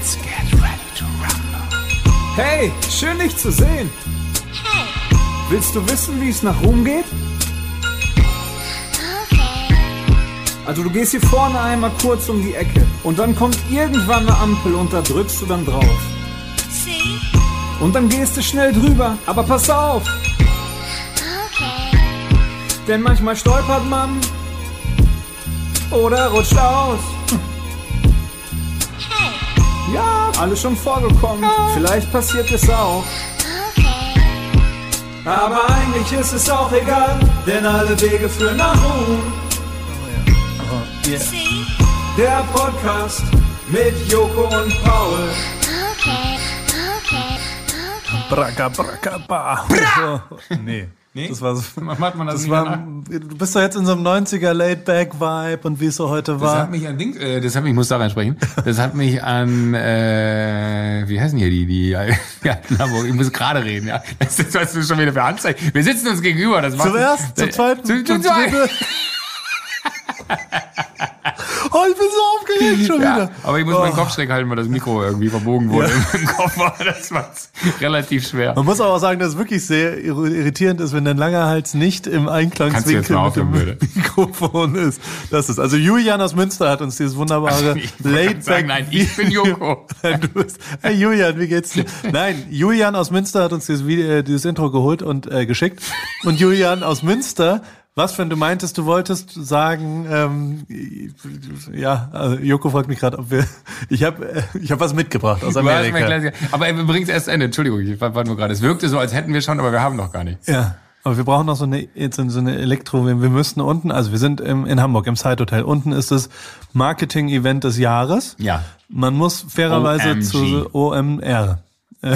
Let's get ready to rumble. Hey, schön dich zu sehen. Hey, Willst du wissen, wie es nach Rom geht? okay. Also du gehst hier vorne einmal kurz um die Ecke und dann kommt irgendwann eine Ampel und da drückst du dann drauf. See? Und dann gehst du schnell drüber, aber pass auf, Okay. denn manchmal stolpert man oder rutscht aus. Ja, alles schon vorgekommen. Vielleicht passiert es auch. okay. Aber eigentlich ist es auch egal, denn alle Wege führen nach Rom. See? Der Podcast mit Joko und Paul. Okay. Okay. Okay. Braka, braka, ba. So. Nee. Nee? Das war so. Macht man das, Das war, du bist doch jetzt in so einem 90er Laid-Back-Vibe und wie es so heute Das war. hat mich an Ding, äh, das hat mich, ich muss da reinsprechen. Das hat mich an, äh, wie heißen hier die, die, ja, Hamburg. Ich muss gerade reden, ja. Das ist, was du schon wieder für Anzeichen. Wir sitzen uns gegenüber, das macht. Zum ersten, zum zweiten, Zu, zu, zum zweit. dritten. Oh, ich bin so aufgeregt schon Ja, wieder. aber ich muss meinen Kopf schräg halten, weil das Mikro irgendwie verbogen wurde im Kopf. war. Das war relativ schwer. Man muss aber auch sagen, dass es wirklich sehr irri- irritierend ist, wenn dein langer Hals nicht im Einklangswinkel mit dem bitte? Mikrofon ist. Das ist also Julian aus Münster hat uns dieses wunderbare sagen, nein, ich bin Joko. Nein, du bist, hey Julian, wie geht's dir? Nein, Julian aus Münster hat uns dieses, Video, äh, dieses Intro geholt und äh, geschickt. Und Julian aus Münster, was wenn du meintest, du wolltest sagen, ähm, ja, also Joko fragt mich gerade, ob wir, ich habe, äh, ich habe was mitgebracht aus Amerika. aber wir bringen es erst Ende. Entschuldigung, ich war nur gerade. Es wirkte so, als hätten wir schon, aber wir haben noch gar nichts. Ja. Aber wir brauchen noch so eine, jetzt so eine Elektro, wir wir müssten unten, also wir sind im, in Hamburg im Side Hotel. Unten ist das Marketing-Event des Jahres. Ja. Man muss fairerweise OMG. zu OMR.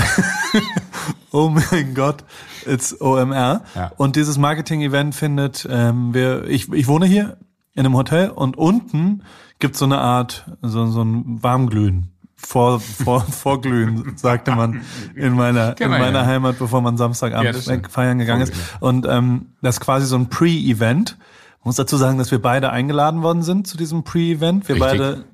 Oh mein Gott, it's OMR. Ja. Und dieses Marketing-Event findet, ähm, wir, ich, ich wohne hier in einem Hotel und unten gibt's so eine Art, so, so ein Warmglühen. Vor, vor, vorglühen, sagte man in meiner, in meiner ja. Heimat, bevor man Ja, Samstagabend stimmt. feiern gegangen ist. Und ähm, das ist quasi so ein Pre-Event. Ich muss dazu sagen, dass wir beide eingeladen worden sind zu diesem Pre-Event. Wir Richtig. beide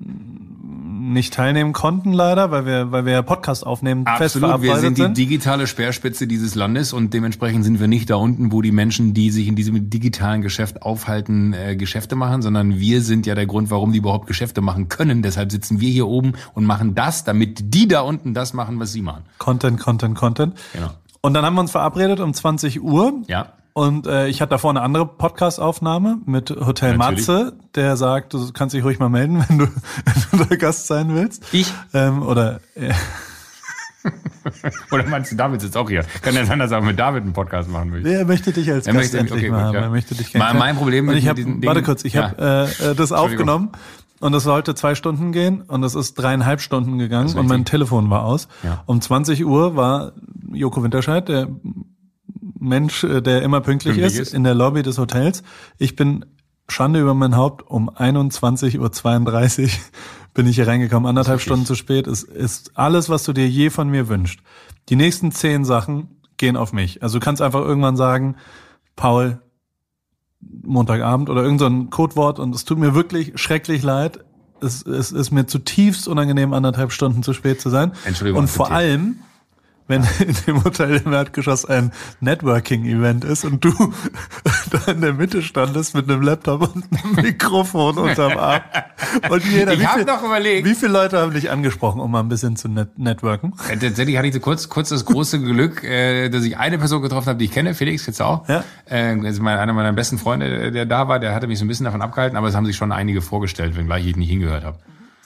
nicht teilnehmen konnten leider, weil wir, weil wir ja Podcast aufnehmen, fest Absolut, wir sind die digitale Speerspitze dieses Landes und dementsprechend sind wir nicht da unten, wo die Menschen, die sich in diesem digitalen Geschäft aufhalten, äh, Geschäfte machen, sondern wir sind ja der Grund, warum die überhaupt Geschäfte machen können. Deshalb sitzen wir hier oben und machen das, damit die da unten das machen, was sie machen. Content, Content, Content. Genau. Und dann haben wir uns verabredet um 20 Uhr. Ja. Und äh, ich hatte davor eine andere Podcast-Aufnahme mit Hotel Natürlich. Matze, der sagt, du kannst dich ruhig mal melden, wenn du, wenn du da Gast sein willst. Ich? Ähm, oder äh, Oder meinst du, David sitzt auch hier? Kann ja sein, dass er auch mit David einen Podcast machen will. er möchte dich als Er Gast möchte- endlich okay, mal haben. ja. Er möchte dich Mein- mein Problem und mit ich hab, Warte kurz, ich Ja. habe äh, äh, das aufgenommen und es sollte zwei Stunden gehen und es ist dreieinhalb Stunden gegangen ist und mein. Telefon war aus. Ja. Um 20 Uhr war Joko Winterscheid, der Mensch, äh, der immer pünktlich, Pünktlich ist, ist. in der Lobby des Hotels. Ich bin Schande über mein Haupt um 21.32 Uhr bin ich hier reingekommen, anderthalb. Stunden zu spät. Es ist alles, was du dir je von mir wünschst. Die nächsten zehn Sachen gehen auf mich. Also du kannst einfach irgendwann sagen, Paul, Montagabend oder irgend so ein Codewort und es tut mir wirklich schrecklich leid. Es, es ist mir zutiefst unangenehm, anderthalb Stunden zu spät zu sein. Entschuldigung, Und vor allem, wenn in dem Hotel im Erdgeschoss ein Networking-Event ist und du da in der Mitte standest mit einem Laptop und einem Mikrofon unterm Arm. Und jeder, Ich wie hab viel- doch überlegt. Wie viele Leute haben dich angesprochen, um mal ein bisschen zu net networken? Äh, Tatsächlich hatte ich so kurz, kurz das große Glück, äh, dass ich eine Person getroffen habe, die ich kenne, Felix, du auch? Ja. Äh, ist mein, einer meiner besten Freunde, äh, der da war, der hatte mich so ein bisschen davon abgehalten, aber es haben sich schon einige vorgestellt, wenngleich ich nicht hingehört habe.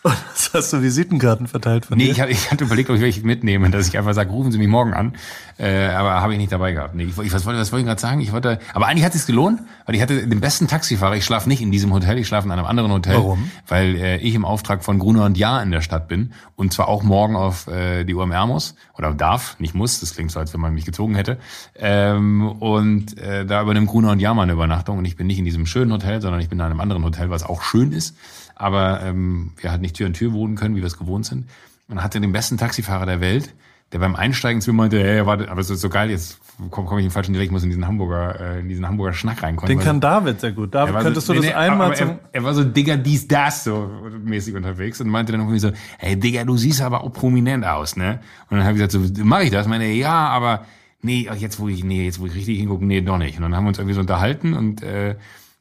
Was hast du Visitenkarten verteilt von Nee, dir? ich hatte, ich hatte überlegt, ob ich welche mitnehme, dass ich einfach sage, rufen Sie mich morgen an. Äh, aber habe ich nicht dabei gehabt. Nee, ich, ich, was wollte, was wollte ich gerade sagen? Ich wollte, aber eigentlich hat es gelohnt, weil ich hatte den besten Taxifahrer. Ich schlafe nicht in diesem Hotel, ich schlafe in einem anderen Hotel. Warum? Weil äh, ich im Auftrag von Gruner und Jahr in der Stadt bin und zwar auch morgen auf äh, die UMR muss oder darf, nicht muss. Das klingt so, als wenn man mich gezogen hätte. Ähm, und äh, da übernimmt Gruner und Jahr mal eine Übernachtung und ich bin nicht in diesem schönen Hotel, sondern ich bin in einem anderen Hotel, was auch schön ist. Aber ähm, wir halt nicht Tür an Tür wohnen können, wie wir es gewohnt sind. Und hatte den besten Taxifahrer der Welt, der beim Einsteigen zu mir meinte, hey, warte, aber es ist so geil, jetzt komme komm ich in den falschen Dialekt, ich muss in diesen Hamburger, äh, in diesen Hamburger Schnack reinkommen. Den kann David sehr gut. David, könntest so, du nee, das nee, einmal er, er war so Digga, dies, das, so mäßig unterwegs und meinte dann irgendwie so, hey Digga, du siehst aber auch prominent aus, ne? Und dann habe ich gesagt, so, mach ich das? Ich meine, ja, aber nee, jetzt wo ich, nee, jetzt wo ich richtig hingucke, nee, doch nicht. Und dann haben wir uns irgendwie so unterhalten und äh,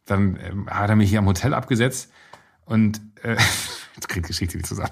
dann ähm, hat er mich hier am Hotel abgesetzt und äh, jetzt kriegt Geschichte nicht zusammen.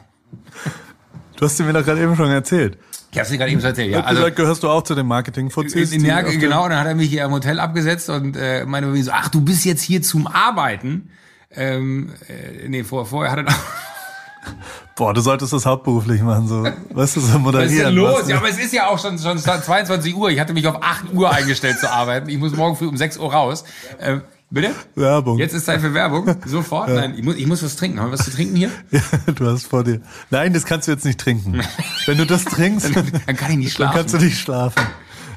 Du hast sie mir doch gerade eben schon erzählt. Ich hab's dir gerade eben so erzählt, Ja. Also, gesagt, gehörst du auch zu den marketing in, in, ja, genau, und dann hat er mich hier am Hotel abgesetzt und äh, irgendwie so, ach, du bist jetzt hier zum Arbeiten. Ähm, äh, nee, vor, vorher hat er noch Boah, du solltest das hauptberuflich machen, so. Weißt du, so Was ist moderieren. denn los? du? Ja, aber es ist ja auch schon, schon 22 Uhr. Ich hatte mich auf 8 Uhr eingestellt zu arbeiten. Ich muss morgen früh um 6 Uhr raus. Äh, bitte? Werbung. Jetzt ist Zeit für Werbung. Sofort? Nein, ich muss, ich muss was trinken. Haben wir was zu trinken hier? Ja, du hast vor dir. Nein, das kannst du jetzt nicht trinken. Wenn du das trinkst, dann Dann kann ich nicht schlafen. kannst du nicht schlafen.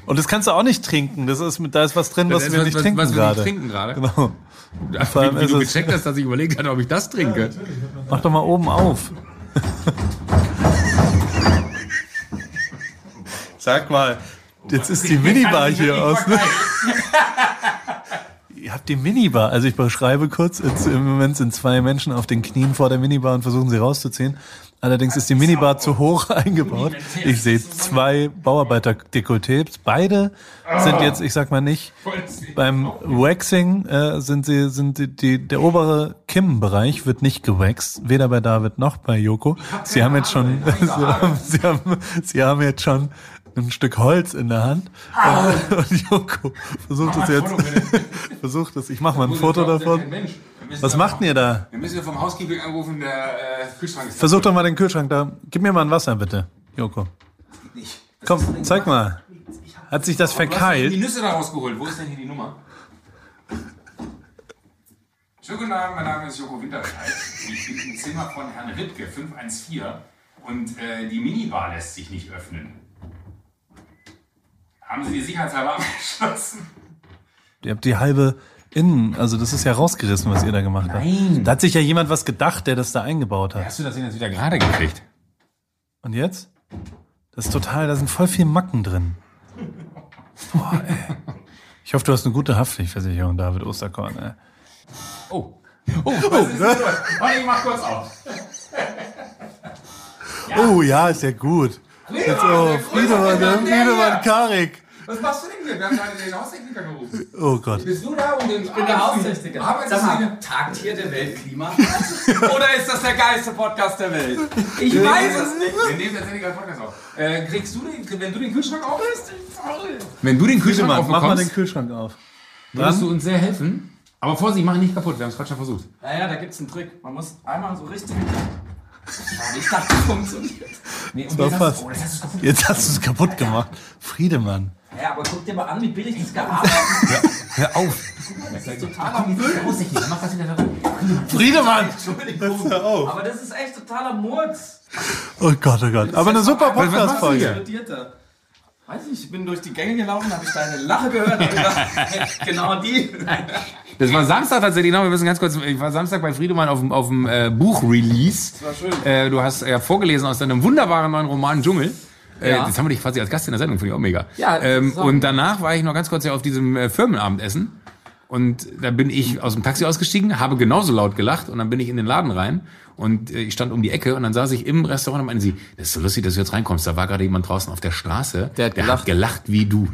Und das kannst du auch nicht trinken. Das ist, mit- da ist was drin, was ist wir was- nicht was- trinken was wir nicht gerade. trinken gerade. Genau. Vor allem Wie, wie ist du gecheckt hast, dass ich überlegt hatte, ob ich das trinke. Mach doch mal oben auf. Sag mal, jetzt ist die Minibar hier aus. Ne? Ihr habt die Minibar. Also ich beschreibe kurz, jetzt im Moment sind zwei Menschen auf den Knien vor der Minibar und versuchen sie rauszuziehen. Allerdings ist die Minibar zu hoch eingebaut. Ich sehe zwei Bauarbeiter-Dekolletés. Beide sind jetzt, ich sag mal nicht, beim Waxing äh, sind sie, sind die, die der obere Kimmbereich wird nicht gewaxt, weder bei David noch bei Joko. Sie haben jetzt schon, sie haben, sie haben jetzt schon ein Stück Holz in der Hand und, und Joko versucht es jetzt, versucht es. Ich mache mal ein Foto davon. Was macht ihr da? Wir müssen vom Housekeeping anrufen, der äh, Kühlschrank ist Versuch doch mal den Kühlschrank da. Gib mir mal ein Wasser bitte, Joko. Komm, zeig mal. Hat sich das hast doch die verkeilt? Nüsse da rausgeholt. Wo ist denn hier die Nummer? Schönen guten Abend, mein Name ist Joko Winterscheid. Ich bin im Zimmer von Herrn Rittke, 514. Und äh, die Minibar lässt sich nicht öffnen. Haben Sie die sicherheitshalber abgeschlossen? Ihr habt die halbe Innen, also das ist ja rausgerissen, was ihr da gemacht habt. Nein. Da hat sich ja jemand was gedacht, der das da eingebaut hat. Hast du das denn jetzt wieder gerade gekriegt? Und jetzt? Das ist total, da sind voll viel Macken drin. Boah, ey. Ich hoffe, du hast eine gute Haftpflichtversicherung, David Osterkorn. Ey. Oh. Oh, was ist denn los? Warte, ich mach kurz auf. Oh ja, ist ja gut. Jetzt, oh, Friedemann, der Friedemann Karik. Was machst du denn hier? Wir haben gerade den Haustechniker gerufen. Oh Gott. Bist du da und den Ich bin der Haustechniker. Arbeitest Sag mal, tagt hier der Weltklima? Oder ist das der geilste Podcast der Welt? Ich Wir weiß nehmen- es nicht. Wir nehmen tatsächlich gerade Podcast auf. Äh, kriegst du den, wenn du den Kühlschrank auflässt? Wenn du den Kühlschrank Friedemann, mach mal den Kühlschrank auf. würdest du uns sehr helfen. Aber Vorsicht, mach ihn nicht kaputt. Wir haben es gerade schon versucht. Naja, da gibt's einen Trick. Man muss einmal so richtig. Ich dachte, das funktioniert. Nee, und war jetzt hast fast. du- oh, das hast. Jetzt hast du es kaputt gemacht. Friedemann. Ja, aber guck dir mal an, wie billig das gearbeitet ist. Hör auf. Das ist totaler Müll. Mach das wieder. Friedemann! Entschuldigung. Hör auf. Aber das ist echt totaler Murks. Oh Gott, oh Gott. Aber eine super Podcast-Folge. Weiß nicht, ich bin durch die Gänge gelaufen, habe ich deine Lache gehört, hab gedacht, genau die. Das war Samstag tatsächlich noch. Wir müssen ganz kurz. Ich war Samstag bei Friedemann auf dem, auf dem äh, Buch-Release. Das war schön. Äh, du hast ja vorgelesen aus deinem wunderbaren neuen Roman Dschungel. Äh, Ja. Jetzt haben wir dich quasi als Gast in der Sendung, finde ich auch mega. Ja, ähm, und danach war ich noch ganz kurz ja auf diesem äh, Firmenabendessen. Und da bin ich aus dem Taxi ausgestiegen, habe genauso laut gelacht und dann bin ich in den Laden rein und äh, ich stand um die Ecke und dann saß ich im Restaurant und meinte sie, das ist so lustig, dass du jetzt reinkommst. Da war gerade jemand draußen auf der Straße, Der hat gelacht. gelacht wie du.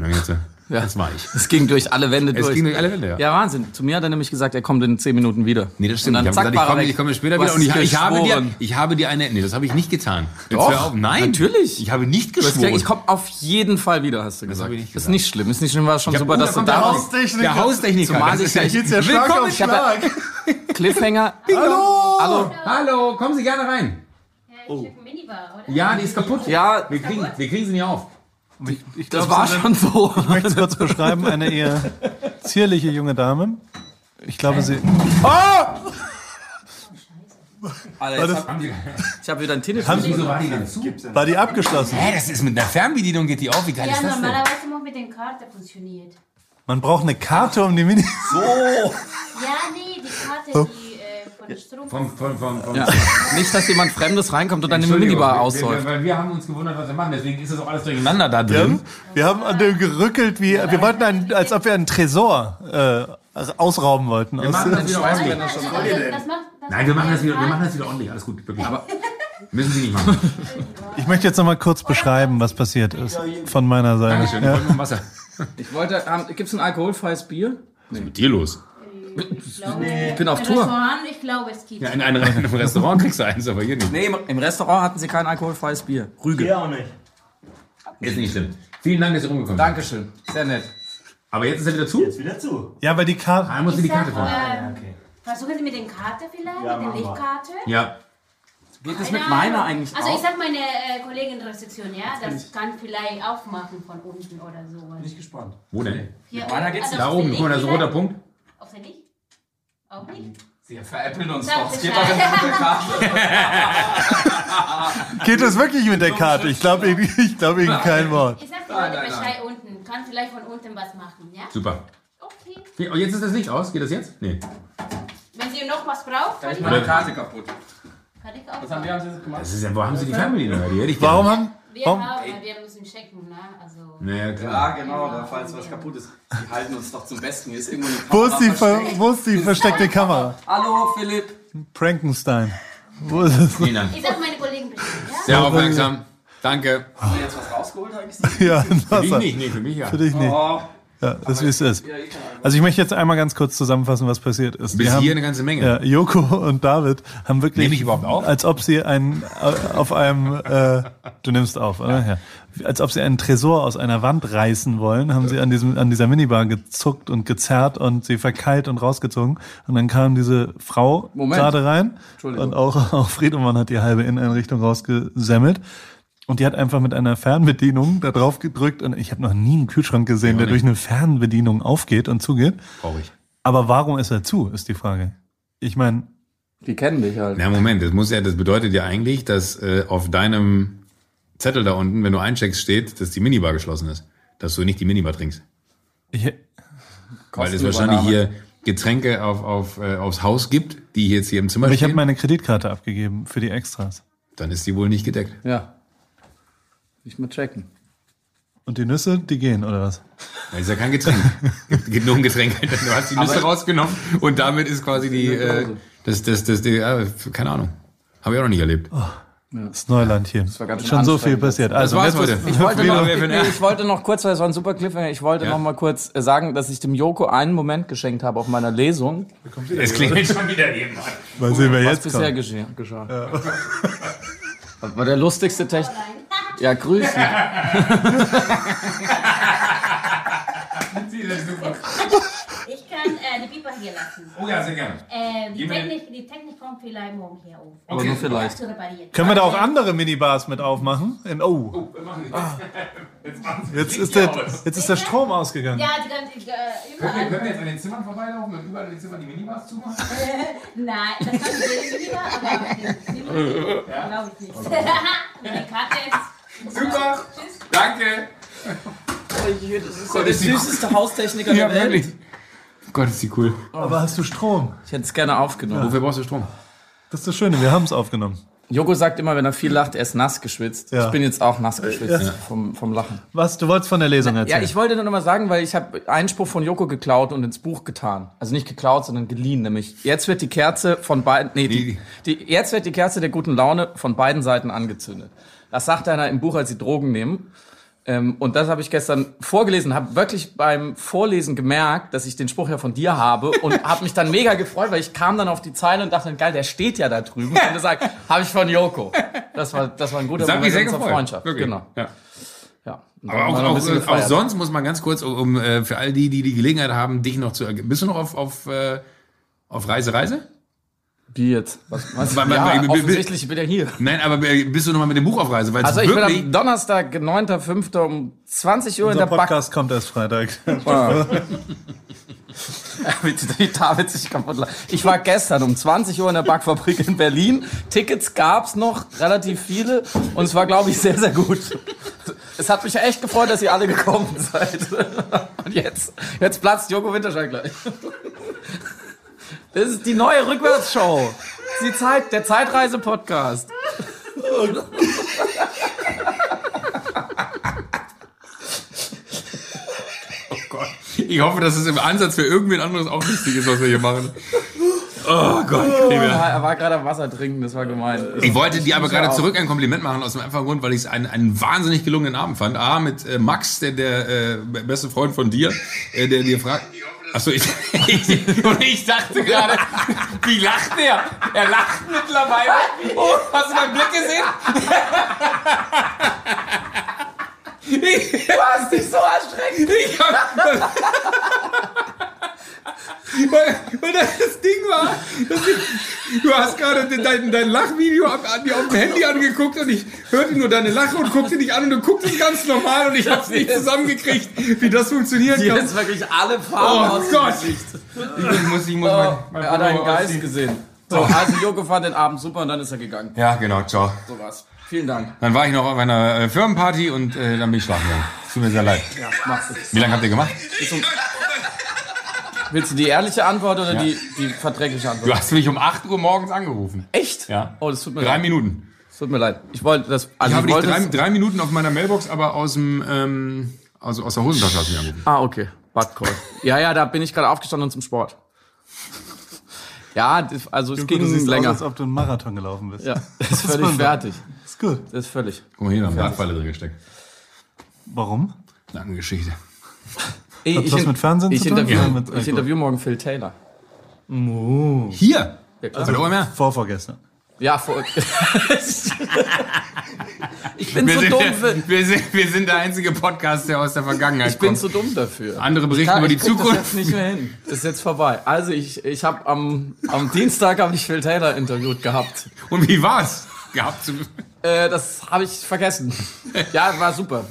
Ich Ja. Das war ich. Es ging durch alle Wände Es durch. ging durch alle Wände, ja. Ja, Wahnsinn. Zu mir hat er nämlich gesagt, er kommt in zehn Minuten wieder. Nee, das stimmt. Und Ich dann habe zack, gesagt, ich komme, ich komme später wieder und ich, ich, habe dir, ich habe dir eine, nee, das habe ich nicht getan. Jetzt Doch, hör auf. Nein. natürlich. Ich habe nicht geschworen. gesagt, ich komme auf jeden Fall wieder, hast du gesagt. habe ich nicht Ist gesagt. nicht schlimm. Ist nicht schlimm, war schon Ich super, oh, dass da du da der warst. Haustechniker. Der Haustechniker. Zumal das ist der Schlag Willkommen. Ich habe Schlag. Cliffhanger. Hallo! Hallo. Hallo, kommen Sie gerne rein. Ja, ich oh. Minibar, oder? Ja, die ist kaputt. Ja, Wir kriegen, wir kriegen sie nicht auf. Ich, ich das glaub, war Sie sind- schon so. Ich möchte es kurz beschreiben. Eine eher zierliche junge Dame. Ich glaube, sie. Alter, das- jetzt hab, ich habe wieder ein Sie- Wieso war die denn zu? War die abgeschlossen? Hä, das ist mit einer Fernbedienung geht die auf. Wie geil Ja, ist das denn? normalerweise muss mit den Karten funktioniert. Man braucht eine Karte um die Mini. Ja, nee, die Karte, die äh, von der Strom. Vom, vom, vom, vom Ja. Nicht, dass jemand Fremdes reinkommt und dann eine Minibar wir- aussäuft. wir- Weil wir haben uns gewundert, was wir machen. Deswegen ist das auch alles durcheinander da Wir drin. haben, wir haben an dem gerückelt, wie wir wollten, einen, als ob wir einen Tresor äh, ausrauben wollten. Wir machen das wieder ordentlich. Das macht, das Nein, wir machen das wieder, wir machen das wieder ordentlich. Alles gut, wirklich. Aber müssen Sie nicht machen. ich möchte jetzt noch mal kurz beschreiben, was passiert ist von meiner Seite. Dankeschön. Ich Ja. wollte nur Wasser. Ich wollte, ähm, gibt's ein alkoholfreies Bier? Was ist mit dir los? Ich, glaube, Ich bin auf im Tour. Restaurant, ich glaube, es gibt. Ja, in einem, in einem Restaurant kriegst du eins, aber hier nicht. Nee, im, im Restaurant hatten sie kein alkoholfreies Bier. Rüge. Ja, auch nicht. Ist nicht schlimm. Vielen Dank, dass Sie rumgekommen sind. Dankeschön. Sehr nett. Aber jetzt ist er wieder zu. Jetzt wieder zu. ja, weil die Karte. Ah, muss Sie die Ich Karte vor. ähm, Okay. Versuchen Sie mit den Karte vielleicht, Ja, mit der. Lichtkarte. Ja. Geht es Keine mit meiner eigentlich Also ich auch? sag meine äh, Kollegin Rezeption, ja, das kann vielleicht aufmachen von unten oder so. Bin ich gespannt. Wo denn? Hier meiner geht's also Da oben, der guck mal, da ist ein roter? Punkt. Auf der Licht? Auch nicht? Sie veräppeln uns doch. Es geht doch nicht mit der Karte. Geht das wirklich mit der Karte? Ich glaube ich, ich glaub Ihnen kein Wort. Ich sag dir heute nein, Bescheid unten. Kann vielleicht von unten was machen, ja? Super. Okay. Und jetzt ist das Licht aus. Geht das jetzt? Nee. Wenn sie noch was braucht, Da kann ist ich meine auch. Karte kaputt. Kann ich auch. Was haben wir haben sie jetzt gemacht? Das ist ja, wo haben Sie die Fernbedienung? Warum haben. Wir Warum? haben, wir müssen checken, ne? Also. Naja, Ja, klar. genau, da falls was kaputt ist. Die halten uns doch zum Besten. Hier ist irgendwo eine Wo Kamera ist die, ver versteckt. wo ist die versteckte Kamera? Hallo, Philipp. Frankenstein. Wo ist es? Vielen Dank. Ich sag meine Kollegen Bescheid, ja? Sehr aufmerksam. Danke. Haben wir jetzt was rausgeholt eigentlich? Ja, Für dich nicht, nee, für mich ja. Für dich nicht. Oh, Ja, das ist es ist. ja, einfach. Also ich möchte jetzt einmal ganz kurz zusammenfassen, was passiert ist. Bis Wir haben- hier eine ganze Menge. Ja, Joko und David haben wirklich, Nehme ich überhaupt auf? als ob sie einen äh, auf einem, äh, du nimmst auf, oder? Ja. Als ob sie einen Tresor aus einer Wand reißen wollen, haben sie an diesem an dieser Minibar gezuckt und gezerrt und sie verkeilt und rausgezogen. Und dann kam diese Frau Moment. gerade rein und auch auch Friedemann hat die halbe Inneneinrichtung rausgesemmelt. Und die hat einfach mit einer Fernbedienung da drauf gedrückt und ich habe noch nie einen Kühlschrank gesehen, der durch eine Fernbedienung aufgeht und zugeht. Traurig. Aber warum ist er zu, ist die Frage. Ich meine, Die kennen dich halt. Na Moment, das muss ja, das bedeutet ja eigentlich, dass äh, auf deinem Zettel da unten, wenn du eincheckst, steht, dass die Minibar geschlossen ist. Dass du nicht die Minibar trinkst. ich, Weil es wahrscheinlich hier Getränke auf, auf, äh, aufs Haus gibt, die jetzt hier im Zimmer aber ich habe stehen. meine Kreditkarte abgegeben für die Extras. Dann ist die wohl nicht gedeckt. Ja. Ich mal checken. Und die Nüsse, die gehen, oder was? Das ist ja kein Getränk. Es geht nur um Getränke. Du hast die Nüsse rausgenommen und damit ist quasi die, äh, das, das, das, die, ja, keine Ahnung. Habe ich auch noch nicht erlebt. Das ist Neuland hier. war ganz schön Schon so viel passiert. Also, war's heute. ist- Ich wollte, noch, R? ich wollte noch kurz, weil es war ein super Cliffhanger, ich wollte Ja. noch mal kurz äh, sagen, dass ich dem Joko einen Moment geschenkt habe auf meiner Lesung, Es klingelt schon wieder eben. Mal sehen, wer was jetzt bisher kommt. geschehen, geschah. Das war der lustigste Technik. Ja, grüß dich. Ich kann äh, die Piper hier lassen. Oh ja, sehr gerne. Äh, die, Gib mir- Technik, die Technik kommt vielleicht morgen hier auf. Aber nur vielleicht. Zu reparieren. Können wir da auch andere Minibars mit aufmachen? In, oh, jetzt ist, der, jetzt ist der Strom ausgegangen. Ja, die ganze, äh, Können wir, überall. können wir jetzt an den Zimmern vorbeilaufen und überall an den Zimmern die Minibars zumachen? Nein, das kann ich nicht wieder, aber glaube ich nicht. die Karte ist. Super. Tschüss. Danke. Das ist der süßeste Haustechniker Ja, der Welt. Gott, ist die cool. Aber hast du Strom? Ich hätte es gerne aufgenommen. Wofür brauchst du Strom? Das ist das Schöne, wir haben es aufgenommen. Joko sagt immer, wenn er viel lacht, er ist nass geschwitzt. Ja. Ich bin jetzt auch nass geschwitzt vom, vom Lachen. Was, du wolltest von der Lesung Ja, erzählen? ich wollte nur noch mal sagen, weil ich habe einen Spruch von Joko geklaut und ins Buch getan. Also nicht geklaut, sondern geliehen. Nämlich, jetzt wird die Kerze von beiden, nee, die, die, jetzt wird die Kerze der guten Laune von beiden Seiten angezündet. Das sagt einer im Buch, als sie Drogen nehmen. Ähm, und das habe ich gestern vorgelesen, habe wirklich beim Vorlesen gemerkt, dass ich den Spruch ja von dir habe und habe mich dann mega gefreut, weil ich kam dann auf die Zeile und dachte, geil, der steht ja da drüben. Und er sagt, habe ich von Joko. Das war, das war ein guter Das sehr unserer gefreut. Freundschaft. Wirklich. Genau. Ja. Ja. Aber auch, auch, bisschen auch sonst muss man ganz kurz, um, um äh, für all die, die die Gelegenheit haben, dich noch zu. Bist du noch auf, auf, äh, auf Reise, Reise? Wie jetzt? Was, was? Weil- weil- ja, weil- offensichtlich, ich bin ja hier. Nein, aber bist du noch mal mit dem Buch auf Reise? Weil Also ich bin am Donnerstag, 9.5. um 20 Uhr in Unser der Back... Podcast kommt erst Freitag. Wie David sich kaputt lacht. Ich war gestern um 20 Uhr in der Backfabrik in Berlin. Tickets gab's noch, relativ viele. Und es war, glaube ich, sehr, sehr gut. Es hat mich echt gefreut, dass ihr alle gekommen seid. Und jetzt, jetzt platzt Joko Winterscheid gleich. Das ist die neue Rückwärtsshow. Die Zeit, der Zeitreise-Podcast. Ich hoffe, dass es im Ansatz für irgendwen anderes auch lustig ist, was wir hier machen. Oh Gott. Ja, er war gerade am Wasser trinken, das war gemein. Ich wollte dir aber gerade zurück ein Kompliment machen, aus dem einfachen Grund, weil ich es einen, einen wahnsinnig gelungenen Abend fand. A, mit äh, Max, der, der äh, beste Freund von dir, äh, der dir fragt. Achso, ich, ich, und ich dachte gerade, wie lacht der? Er lacht mittlerweile. Oh, hast du meinen Blick gesehen? Ich, Du hast dich so erschreckt. ich hab, und, und das Ding war, das Ding, du hast gerade dein, dein Lachvideo ab, an, dir auf dem Handy angeguckt und ich hörte nur deine Lache und guckte dich an und du guckst ganz normal und ich hab's nicht zusammengekriegt, wie das funktionieren Hier kann. ist wirklich alle Farben Oh aus dem Gott. Gesicht. Ich muss, ich muss mein, mein Er hat einen Geist ausziehen. gesehen. So, also Joko fand den Abend super und dann ist er gegangen. Ja, genau, ciao. So war's. Vielen Dank. Dann war ich noch auf einer äh, Firmenparty und äh, dann bin ich schlafen gegangen. Tut mir sehr leid. Ja, machst du. Wie lange habt ihr gemacht? Willst du die ehrliche Antwort oder die, die verträgliche Antwort? Du hast mich um 8 Uhr morgens angerufen. Echt? Ja. Oh, das tut mir Drei leid. Minuten. Das tut mir leid. Ich wollte das. Also Ich habe dich wollte drei, drei Minuten auf meiner Mailbox, aber aus dem ähm, also aus der Hosentasche hast du mich angerufen. Ah, okay. Bad Call. ja, ja, da bin ich gerade aufgestanden und zum Sport. Ja, das, also es Gut, ging du siehst länger. aus, als ob du einen Marathon gelaufen bist. ja, das ist völlig man fertig. Ist gut. Das ist völlig. Guck mal hier, da haben Dartpfeile drin gesteckt. Warum? Lange Geschichte. Ey, Hat das mit Fernsehen ich zu tun? Interview, Ja, mit ich interview morgen Phil Taylor. Hier? Ja. Also. Vorvorgestern. Ja, vor, ich bin Wir zu sind, dumm der, für. wir, sind, wir sind der einzige Podcast, der aus der Vergangenheit Ich bin kommt. zu dumm dafür. Andere berichten Kann- über die ich Zukunft. Das jetzt nicht mehr hin. Das ist jetzt vorbei. Also ich, ich habe am, am Dienstag habe ich Phil Taylor interviewt gehabt. Und wie war's? Gehabt zu. Äh, das habe ich vergessen. Ja, war super.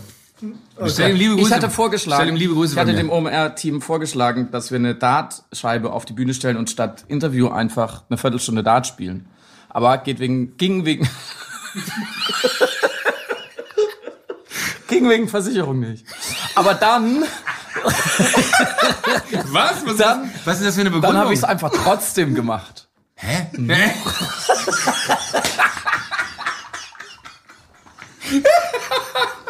Ihm liebe Grüße. Ich hatte vorgeschlagen, ihm liebe Grüße ich hatte dem. OMR-Team vorgeschlagen, dass wir eine Dartscheibe auf die Bühne stellen und statt Interview einfach eine Viertelstunde Dart spielen. Aber geht wegen, ging wegen, ging wegen Versicherung nicht. Aber dann, Was? Was, Dann- ist, was ist das für eine dann Begründung? habe ich es einfach trotzdem gemacht. Hä? Hä?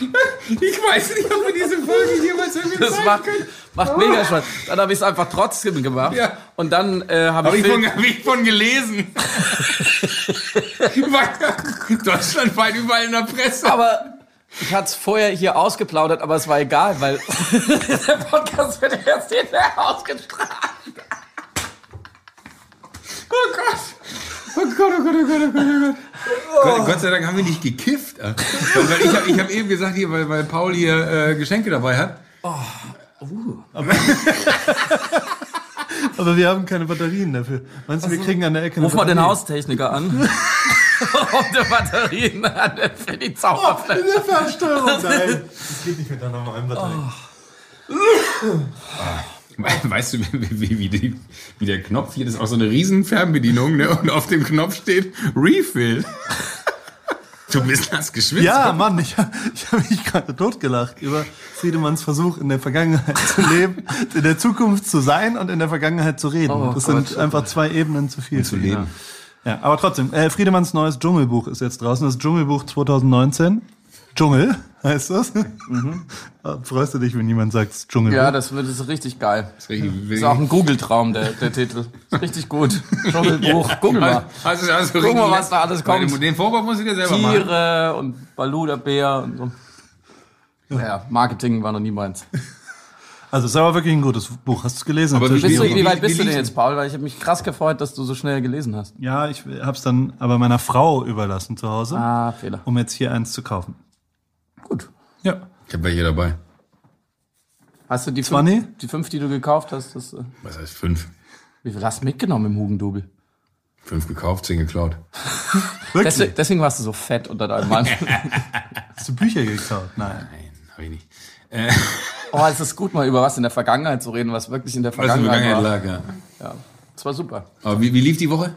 Ich weiß nicht, ob wir diese Folge jemals irgendwie Das macht, können. macht mega Spaß. Dann habe ich es einfach trotzdem gemacht. Ja. Und dann äh, habe Habe ich, ich, von, hab ich von gelesen. Deutschlandweit überall in der Presse. aber ich hatte es vorher hier ausgeplaudert, aber es war egal, weil der Podcast wird erst hinterher ausgestrahlt. Oh Gott. Oh Gott, oh Gott, oh Gott, oh Gott, oh Gott. Gott, Gott sei Dank haben wir nicht gekifft. äh. Weil, weil ich habe ich hab eben gesagt, hier, weil, weil Paul hier äh, Geschenke dabei hat. Aber wir haben keine Batterien dafür. Meinst du, wir kriegen an der Ecke Ruf eine mal den? Haustechniker an. Ob der Batterien hat für die Zauberfläche. In der Fernsteuerung, nein. Das geht nicht mit einer normalen Batterie. Weißt du, wie, wie, die, wie der Knopf hier, das ist auch so eine riesen Fernbedienung, ne? Und auf dem Knopf steht Refill. Du bist nass geschwitzt. Ja, Mann, ich, ich habe mich gerade totgelacht über Friedemanns Versuch, in der Vergangenheit zu leben, in der Zukunft zu sein und in der Vergangenheit zu reden. Oh das Gott, sind einfach zwei Ebenen zu viel. zu leben. Ja, aber trotzdem, äh, Friedemanns neues Dschungelbuch ist jetzt draußen. Das Dschungelbuch 2019. Dschungel heißt das. Ah, Freust du dich, wenn jemand sagt es ist Dschungelbuch? Ja, das wird ist richtig geil. Das ist richtig- Ist auch ein Google-Traum, der, der Titel. Ist richtig gut. Dschungelbuch. Google mal. Also, also Guck mal, was da alles kommt. Den Vorwurf musst du dir selber machen. Tiere und Balu der Bär und so. Ja, Marketing war noch nie meins. Also es ist aber wirklich ein gutes Buch. Hast du es gelesen? Aber? Bist du, Wie- weit bist du denn jetzt, Paul? Weil ich habe mich krass gefreut, dass du so schnell gelesen hast. ja, ich habe es dann aber meiner Frau überlassen zu Hause, Ah, Fehler. um jetzt hier eins zu kaufen. Ja. Ich habe welche dabei. Hast du die fünf, die fünf, die du gekauft hast? Das, äh, Was heißt fünf? wie viel hast du mitgenommen im Hugendubel? Fünf gekauft, zehn geklaut. Wirklich? Deswegen, deswegen warst du so fett unter deinem Mann. Hast du Bücher gekauft? Nein. Nein, habe ich nicht. Äh, oh, es ist gut, mal über was in der Vergangenheit zu reden, was wirklich in der was in Vergangenheit, der Vergangenheit war. lag, ja. Ja, das war super. Aber wie, wie lief die Woche?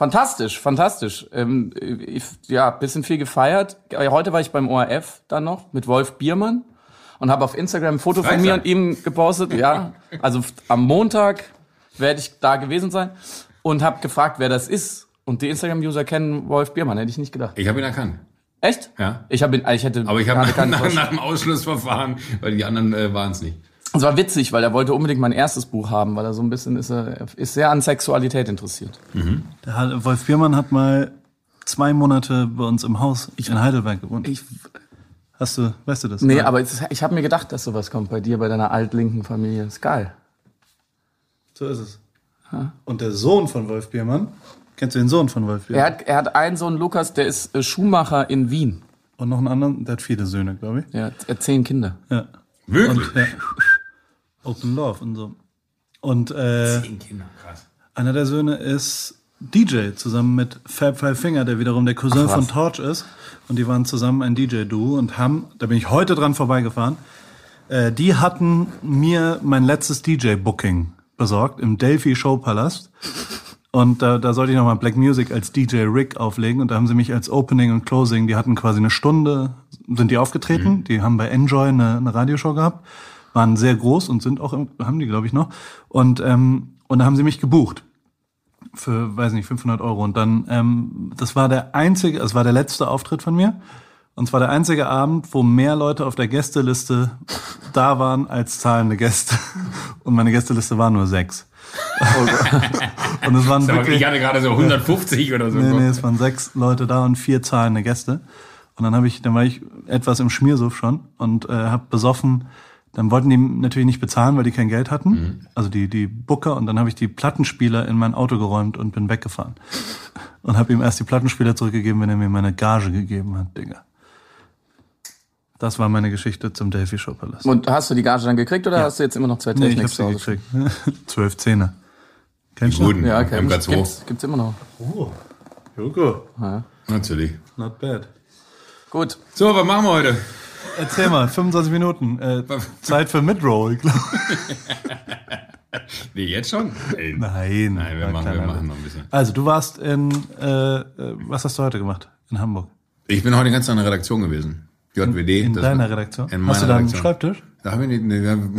Fantastisch, fantastisch. Ähm, ich, ja, bisschen viel gefeiert. Äh, Heute war ich beim ORF dann noch mit Wolf Biermann und habe auf Instagram ein Foto von Freitag. mir und ihm gepostet. Ja, also am Montag werde ich da gewesen sein und habe gefragt, wer das ist. Und die Instagram-User kennen Wolf Biermann, hätte ich nicht gedacht. Ich habe ihn erkannt. Echt? Ja. Ich habe ihn, ich hätte Aber ich habe nach, nach dem Ausschlussverfahren, weil die anderen äh, waren es nicht. Es war witzig, weil er wollte unbedingt mein erstes Buch haben, weil er so ein bisschen ist, er er ist sehr an Sexualität interessiert. Der Hal- Wolf Biermann hat mal zwei Monate bei uns im Haus in Heidelberg gewohnt. Ich, Hast du, weißt du das? nee, Nein. aber es, ich habe mir gedacht, dass sowas kommt bei dir, bei deiner altlinken Familie. Ist geil. So ist es. Und der Sohn von Wolf Biermann, kennst du den Sohn von Wolf Er Biermann? hat, er hat einen Sohn, Lukas, der ist äh, Schuhmacher in Wien. Und noch einen anderen, der hat viele Söhne, glaube ich. Ja, er hat zehn Kinder. Ja. Wirklich? Und, ja. Open Love und so. Und äh, Zehn Kinder, krass. einer der Söhne ist DJ, zusammen mit Fab Five Finger, der wiederum der Cousin Ach, von Torch ist. Und die waren zusammen ein DJ-Duo und haben, da bin ich heute dran vorbeigefahren, äh, die hatten mir mein letztes DJ-Booking besorgt im Delphi Showpalast. Und da, da sollte ich nochmal Black Music als DJ Rick auflegen. Und da haben sie mich als Opening und Closing, die hatten quasi eine Stunde, sind die aufgetreten. Die haben bei Enjoy eine, eine Radioshow gehabt. Waren sehr groß und sind auch, im, haben die glaube ich noch. Und, ähm, und da haben sie mich gebucht. Für, weiß nicht, 500 Euro. Und dann, ähm, das war der einzige, das war der letzte Auftritt von mir. Und zwar der einzige Abend, wo mehr Leute auf der Gästeliste da waren als zahlende Gäste. Und meine Gästeliste war nur sechs. und es waren wirklich, ich hatte gerade so 150 oder so. nee, nee, es waren sechs Leute da und vier zahlende Gäste. Und dann habe ich, dann war ich etwas im Schmiersuff schon und äh, habe besoffen. Dann wollten die natürlich nicht bezahlen, weil die kein Geld hatten. Mhm. Also die die Booker und dann habe ich die Plattenspieler in mein Auto geräumt und bin weggefahren und habe ihm erst die Plattenspieler zurückgegeben, wenn er mir meine Gage gegeben hat, Digga. Das war meine Geschichte zum Delphi Show Palast. Und hast du die Gage dann gekriegt oder hast du jetzt immer noch zwei Nee, ich hab sie gekriegt. Zwölf Zehner. Kennst Die guten, Ja, okay. im Platz hoch. Gibt's, gibt's immer noch. Oh, Joko. Natürlich. Not bad. Gut. So, was machen wir heute? Erzähl mal, 25 Minuten. Äh, Zeit für Midroll, glaube Nee, jetzt schon? Ey. Nein. Nein, wir war machen, wir machen noch ein bisschen. Also, du warst in, äh, äh, was hast du heute gemacht? In Hamburg. Ich bin heute ganz in der Redaktion gewesen. JWD. In das- deiner Redaktion? In hast du da einen Redaktion. Schreibtisch? Da haben wir nicht, ne, wir-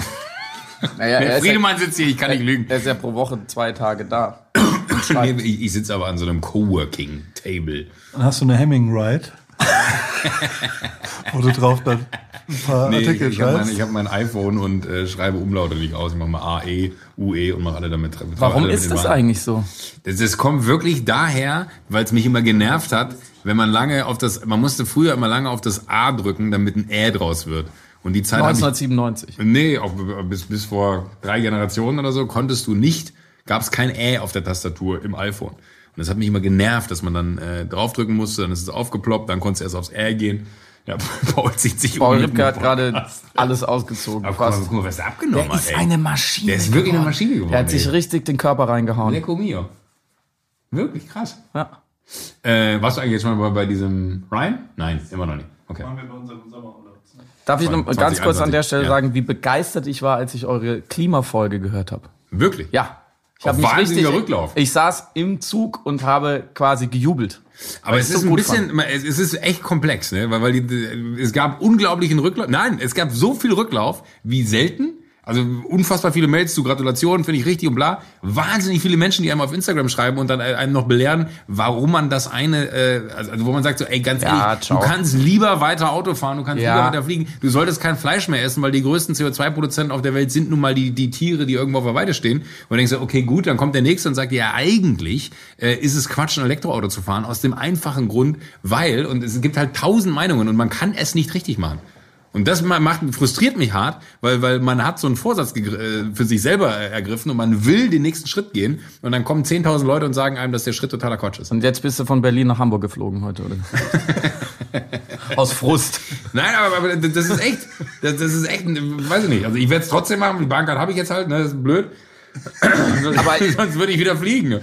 Naja, er, ist ja, Friedemann sitzt hier, ich kann nicht lügen. er ist ja pro Woche zwei Tage da. Nee, Ich, ich sitze aber an so einem Coworking-Table. Und hast du eine Hemming Ride? Wo du drauf dann ein paar Nee, ich, Artikel ich habe mein, schreibst? ich hab mein iPhone und äh, schreibe Umlaute nicht aus. Ich mache mal A, E, U, E und mache alle damit. Warum alle ist damit das Wahn. eigentlich so? Das, das kommt wirklich daher, weil es mich immer genervt hat, wenn man lange auf das, man musste früher immer lange auf das A drücken, damit ein Ä draus wird. Und die Zeit habe ich 1997. Nee, auch bis, bis vor drei Generationen oder so konntest du nicht, gab es kein Ä auf der Tastatur im iPhone. Und das hat mich immer genervt, dass man dann äh, draufdrücken musste, dann ist es aufgeploppt, dann konntest du erst aufs Ä gehen. Ja, Paul zieht sich Paul um. Ripke hat gerade alles ausgezogen. Aber guck mal, Fast. guck mal, was er abgenommen Der hat. ist ey. eine Maschine. Der ist wirklich eine Maschine geworden. Er hat sich ey. richtig den Körper reingehauen. Lecco mio. Wirklich krass. Ja. Äh, warst du eigentlich jetzt schon mal bei, bei diesem Ryan? Nein, immer noch nicht. Okay. Darf ich noch 20, ganz kurz an der 21, Stelle ja. sagen, wie begeistert ich war, als ich eure Klimafolge gehört habe? Wirklich? Ja. Ich habe mich richtig. Rücklauf. Ich saß im Zug und habe quasi gejubelt. Aber es ist so ein bisschen, es es ist echt komplex, ne? Weil, weil die, es gab unglaublichen Rücklauf. Nein, es gab so viel Rücklauf wie selten. Also unfassbar viele Mails zu Gratulationen, finde ich richtig und bla. Wahnsinnig viele Menschen, die einem auf Instagram schreiben und dann einem noch belehren, warum man das eine, äh, also wo man sagt so, ey, ganz Ja, ehrlich, ciao. du kannst lieber weiter Auto fahren, du kannst Ja. lieber weiter fliegen. Du solltest kein Fleisch mehr essen, weil die größten CO2-Produzenten auf der Welt sind nun mal die, die Tiere, die irgendwo auf der Weide stehen. Und dann denkst du, okay, gut, dann kommt der Nächste und sagt, ja, eigentlich äh, ist es Quatsch, ein Elektroauto zu fahren, aus dem einfachen Grund, weil, und es gibt halt tausend Meinungen und man kann es nicht richtig machen. Und das ma- macht, frustriert mich hart, weil, weil man hat so einen Vorsatz äh, für sich selber ergriffen und man will den nächsten Schritt gehen und dann kommen 10.000 Leute und sagen einem, dass der Schritt totaler Quatsch ist. Und jetzt bist du von Berlin nach Hamburg geflogen heute, oder? Aus Frust. Nein, aber, aber das ist echt, das, das ist echt, weiß ich nicht. Also ich werde es trotzdem machen, die Bahncard habe ich jetzt halt, ne, das ist blöd. aber sonst würde ich wieder fliegen.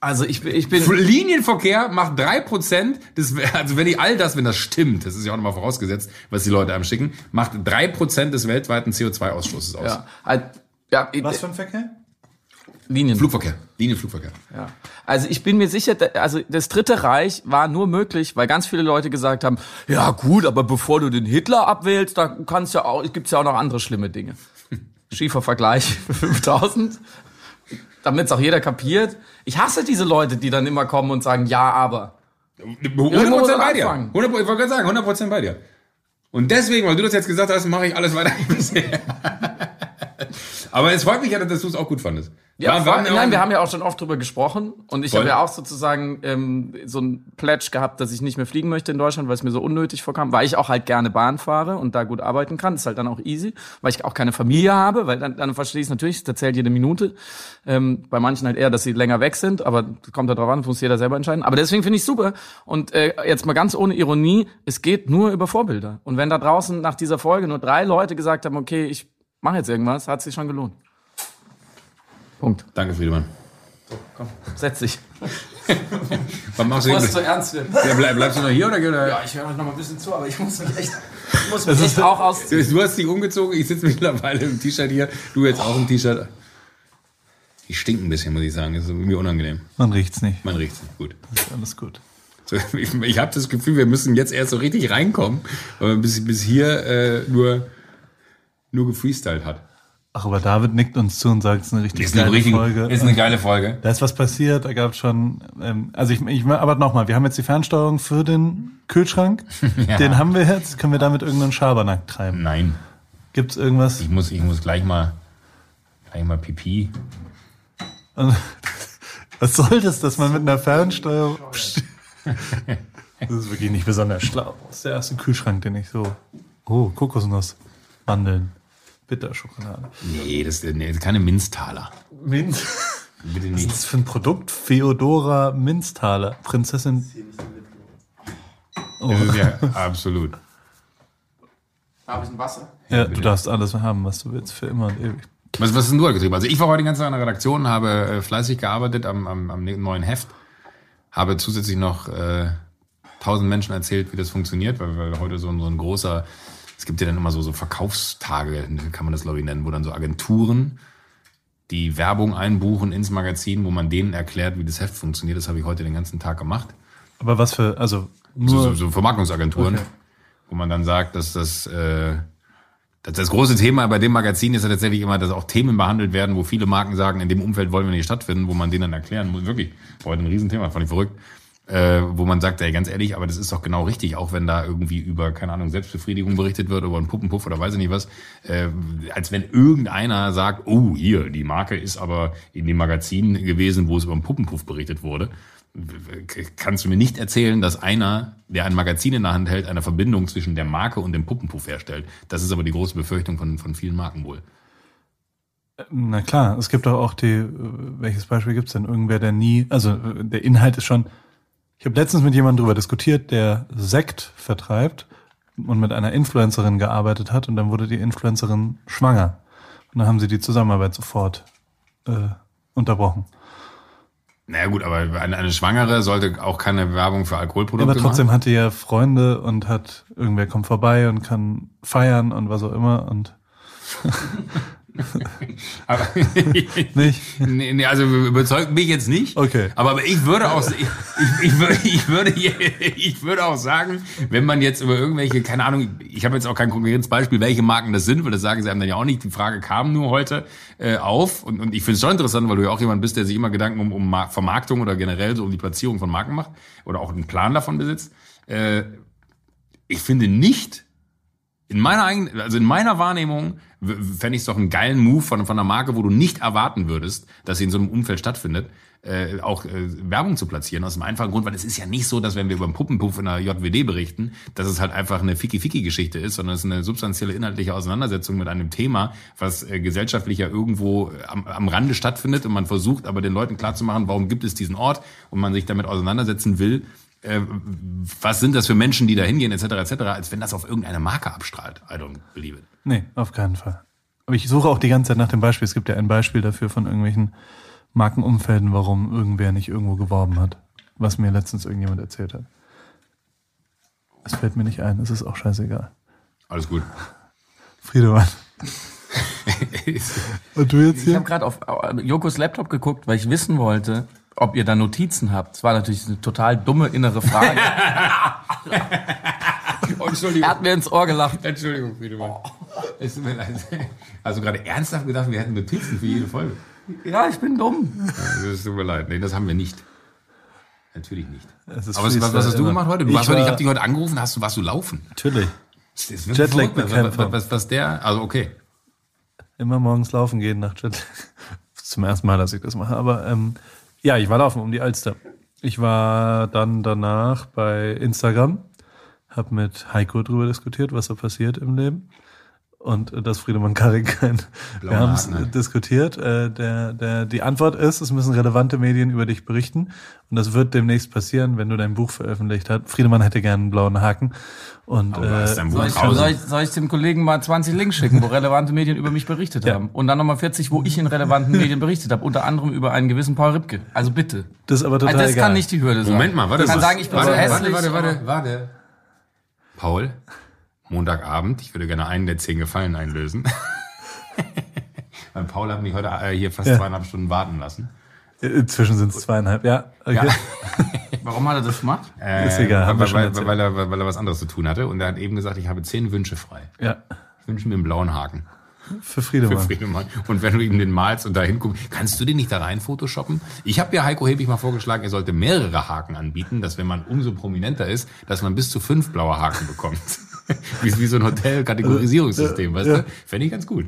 Also ich, bin- ich bin. Linienverkehr macht drei Prozent des, also wenn die all das, wenn das stimmt, das ist ja auch nochmal vorausgesetzt, was die Leute einem schicken, macht drei Prozent des weltweiten CO2-Ausstoßes aus. Ja, halt, ja, Was für ein Verkehr? Linien. Flugverkehr, Linienflugverkehr. Ja. Also ich bin mir sicher, also das Dritte Reich war nur möglich, weil ganz viele Leute gesagt haben, ja gut, aber bevor du den Hitler abwählst, da kannst ja auch, gibt's ja auch noch andere schlimme Dinge. Schiefer Vergleich für 5000. damit es auch jeder kapiert. Ich hasse diese Leute, die dann immer kommen und sagen, ja, aber. 100% muss man bei dir. anfangen. 100, ich wollte gerade sagen, 100% bei dir. Und deswegen, weil du das jetzt gesagt hast, mache ich alles weiter wie bisher. Aber es freut mich ja, dass du es auch gut fandest. Ja, War- war, nein, auch- wir haben ja auch schon oft drüber gesprochen und ich habe ja auch sozusagen ähm, so ein Pledge gehabt, dass ich nicht mehr fliegen möchte in Deutschland, weil es mir so unnötig vorkam, weil ich auch halt gerne Bahn fahre und da gut arbeiten kann. Das ist halt dann auch easy, weil ich auch keine Familie habe, weil dann, dann verstehe ich es natürlich, das zählt jede Minute. Ähm, bei manchen halt eher, dass sie länger weg sind, aber das kommt da drauf an, muss jeder selber entscheiden. Aber deswegen finde ich super und äh, jetzt mal ganz ohne Ironie, es geht nur über Vorbilder. Und wenn da draußen nach dieser Folge nur drei Leute gesagt haben, okay, ich mache jetzt irgendwas, hat sich schon gelohnt. Punkt. Danke, Friedemann. Setz dich. Was machst du hin? zu ernst wird. Ja, bleib, bleibst du noch hier oder? oder? Ja, ich höre euch noch mal ein bisschen zu, aber ich muss mich echt, ich muss mich echt auch aus. Du hast dich umgezogen, ich sitze mittlerweile im T-Shirt hier, du jetzt auch im T-Shirt. Ich stink ein bisschen, muss ich sagen. Das ist irgendwie unangenehm. Man riecht's nicht. Man riecht's nicht gut. Ist alles gut. So, ich ich habe das Gefühl, wir müssen jetzt erst so richtig reinkommen, weil man bis, bis hier äh, nur, nur gefreestylt hat. Ach, aber David nickt uns zu und sagt, es ist eine richtig geile Folge. ist eine geile Folge. Da ist was passiert, da gab es schon, ähm, also ich, ich aber nochmal, wir haben jetzt die Fernsteuerung für den Kühlschrank, den haben wir jetzt, können wir damit irgendeinen Schabernack treiben? Nein, Gibt's irgendwas? ich muss, ich muss gleich mal, gleich mal Pipi. Und was soll das, dass man mit einer Fernsteuerung... Das ist wirklich nicht besonders schlau. Das ist der erste Kühlschrank, den ich so... Oh, Kokosnuss, Mandeln, Bitterschokolade. Nee, das, nee, keine Minztaler. Minz. Bitte Was ist nicht. das für ein Produkt? Feodora Minztaler, Prinzessin... Oh. Ja absolut. Habe ich ein Wasser? Ja, du darfst alles haben, was du willst, für immer und ewig. Was, was hast denn du heute getrieben? Also ich war heute den ganzen Tag in der Redaktion, habe äh, fleißig gearbeitet am, am, am neuen Heft, habe zusätzlich noch äh, tausend Menschen erzählt, wie das funktioniert, weil, weil heute so, ein- so ein großer, es gibt ja dann immer so, so Verkaufstage, kann man das glaube ich nennen, wo dann so Agenturen die Werbung einbuchen ins Magazin, wo man denen erklärt, wie das Heft funktioniert. Das habe ich heute den ganzen Tag gemacht. Aber was für, also So, nur... so, so Vermarktungsagenturen, Okay. wo man dann sagt, dass das, äh, das, das große Thema bei dem Magazin ist ja tatsächlich immer, dass auch Themen behandelt werden, wo viele Marken sagen, in dem Umfeld wollen wir nicht stattfinden, wo man denen dann erklären muss, wirklich, heute ein Riesenthema, fand ich verrückt, äh, wo man sagt, ey, ganz ehrlich, aber das ist doch genau richtig, auch wenn da irgendwie über, keine Ahnung, Selbstbefriedigung berichtet wird, über einen Puppenpuff oder weiß ich nicht was, äh, als wenn irgendeiner sagt, oh, hier, die Marke ist aber in dem Magazin gewesen, wo es über einen Puppenpuff berichtet wurde. Kannst du mir nicht erzählen, dass einer, der ein Magazin in der Hand hält, eine Verbindung zwischen der Marke und dem Puppenpuff herstellt? Das ist aber die große Befürchtung von, von vielen Marken wohl. Na klar, es gibt doch auch die, äh, welches Beispiel gibt's denn? Irgendwer, der nie, also äh, der Inhalt ist schon, ich habe letztens mit jemandem drüber diskutiert, der Sekt vertreibt und mit einer Influencerin gearbeitet hat und dann wurde die Influencerin schwanger. Und dann haben sie die Zusammenarbeit sofort äh, unterbrochen. Naja gut, aber eine, eine Schwangere sollte auch keine Werbung für Alkoholprodukte Aber trotzdem machen. hat die ja Freunde und hat, irgendwer kommt vorbei und kann feiern und was auch immer und Aber nicht. nee, nee, also überzeugt mich jetzt nicht. Okay. Aber, ich würde auch, ich, ich, ich, würde, ich, würde, ich würde auch sagen, wenn man jetzt über irgendwelche, keine Ahnung, ich habe jetzt auch kein konkretes Beispiel, welche Marken das sind, weil das sagen sie einem dann ja auch nicht. Die Frage kam nur heute äh, auf und, und ich finde es schon interessant, weil du ja auch jemand bist, der sich immer Gedanken um, um Mar- Vermarktung oder generell so um die Platzierung von Marken macht oder auch einen Plan davon besitzt. Äh, ich finde nicht, in meiner eigenen, also in meiner Wahrnehmung fände ich es doch einen geilen Move von, von einer Marke, wo du nicht erwarten würdest, dass sie in so einem Umfeld stattfindet, äh, auch äh, Werbung zu platzieren. Aus dem einfachen Grund, weil es ist ja nicht so, dass wenn wir über einen Puppenpuff in der JWD berichten, dass es halt einfach eine Ficky-Ficky-Geschichte ist, sondern es ist eine substanzielle inhaltliche Auseinandersetzung mit einem Thema, was äh, gesellschaftlich ja irgendwo am, am Rande stattfindet und man versucht aber den Leuten klarzumachen, warum gibt es diesen Ort und man sich damit auseinandersetzen will, äh, was sind das für Menschen, die da hingehen, etc., etc., als wenn das auf irgendeine Marke abstrahlt. I don't believe it. Nee, auf keinen Fall. Aber ich suche auch die ganze Zeit nach dem Beispiel. Es gibt ja ein Beispiel dafür von irgendwelchen Markenumfelden, warum irgendwer nicht irgendwo geworben hat. Was mir letztens irgendjemand erzählt hat. Es fällt mir nicht ein, es ist auch scheißegal. Alles gut. Friedemann. Und du jetzt Ich hier? habe gerade auf äh, Jokos Laptop geguckt, weil ich wissen wollte, ob ihr da Notizen habt. Das war natürlich eine total dumme innere Frage. Oh, Entschuldigung. er hat mir ins Ohr gelacht. Entschuldigung, Friedemann. Es tut mir leid. Also gerade ernsthaft gedacht, wir hätten Notizen für jede Folge. Ja, ich bin dumm. Das tut mir leid. Nee, das haben wir nicht. Natürlich nicht. Aber was, was, was hast du gemacht heute? Du Ich warst heute, ich habe dich heute angerufen, hast du, warst du laufen? Natürlich. Jetlag was, was, was der, also okay. Immer morgens laufen gehen nach Jet. Das ist zum ersten Mal, dass ich das mache. Aber ähm, ja, ich war laufen um die Alster. Ich war dann danach bei Instagram, habe mit Heiko drüber diskutiert, was so passiert im Leben. Und äh, dass Friedemann Karik kein. Wir Blauen haben es diskutiert. Äh, der, der, die Antwort ist, es müssen relevante Medien über dich berichten. Und das wird demnächst passieren, wenn du dein Buch veröffentlicht hast. Friedemann hätte gern einen blauen Haken. Und äh, Soll ich, soll, ich, soll ich dem Kollegen mal 20 Links schicken, wo relevante Medien über mich berichtet Ja. haben? Und dann nochmal 40, wo ich in relevanten Medien berichtet habe, unter anderem über einen gewissen Paul Ripke. Also bitte. das ist aber total Also das egal. kann nicht die Hürde sein. Moment mal, warte. Ich kann was- sagen, ich bin warte, so hässlich. Warte, warte, warte, warte. Paul, Montagabend, ich würde gerne einen der zehn Gefallen einlösen. Weil Paul hat mich heute äh, hier fast Ja. zweieinhalb Stunden warten lassen. Inzwischen sind es zweieinhalb, ja. Okay. Ja. Warum hat er das gemacht? Äh, Ist egal, wir weil, weil, weil, er, weil er was anderes zu tun hatte. Und er hat eben gesagt, ich habe zehn Wünsche frei. ja. Ich wünsche mir einen blauen Haken Für für Friedemann. Friedemann. Und wenn du ihm den malst und da hinguckst, kannst du den nicht da rein photoshoppen? Ich habe ja Heiko Hebig mal vorgeschlagen, er sollte mehrere Haken anbieten, dass wenn man umso prominenter ist, dass man bis zu fünf blaue Haken bekommt. wie, wie so ein Hotel-Kategorisierungssystem, weißt du? Fände ich ganz gut.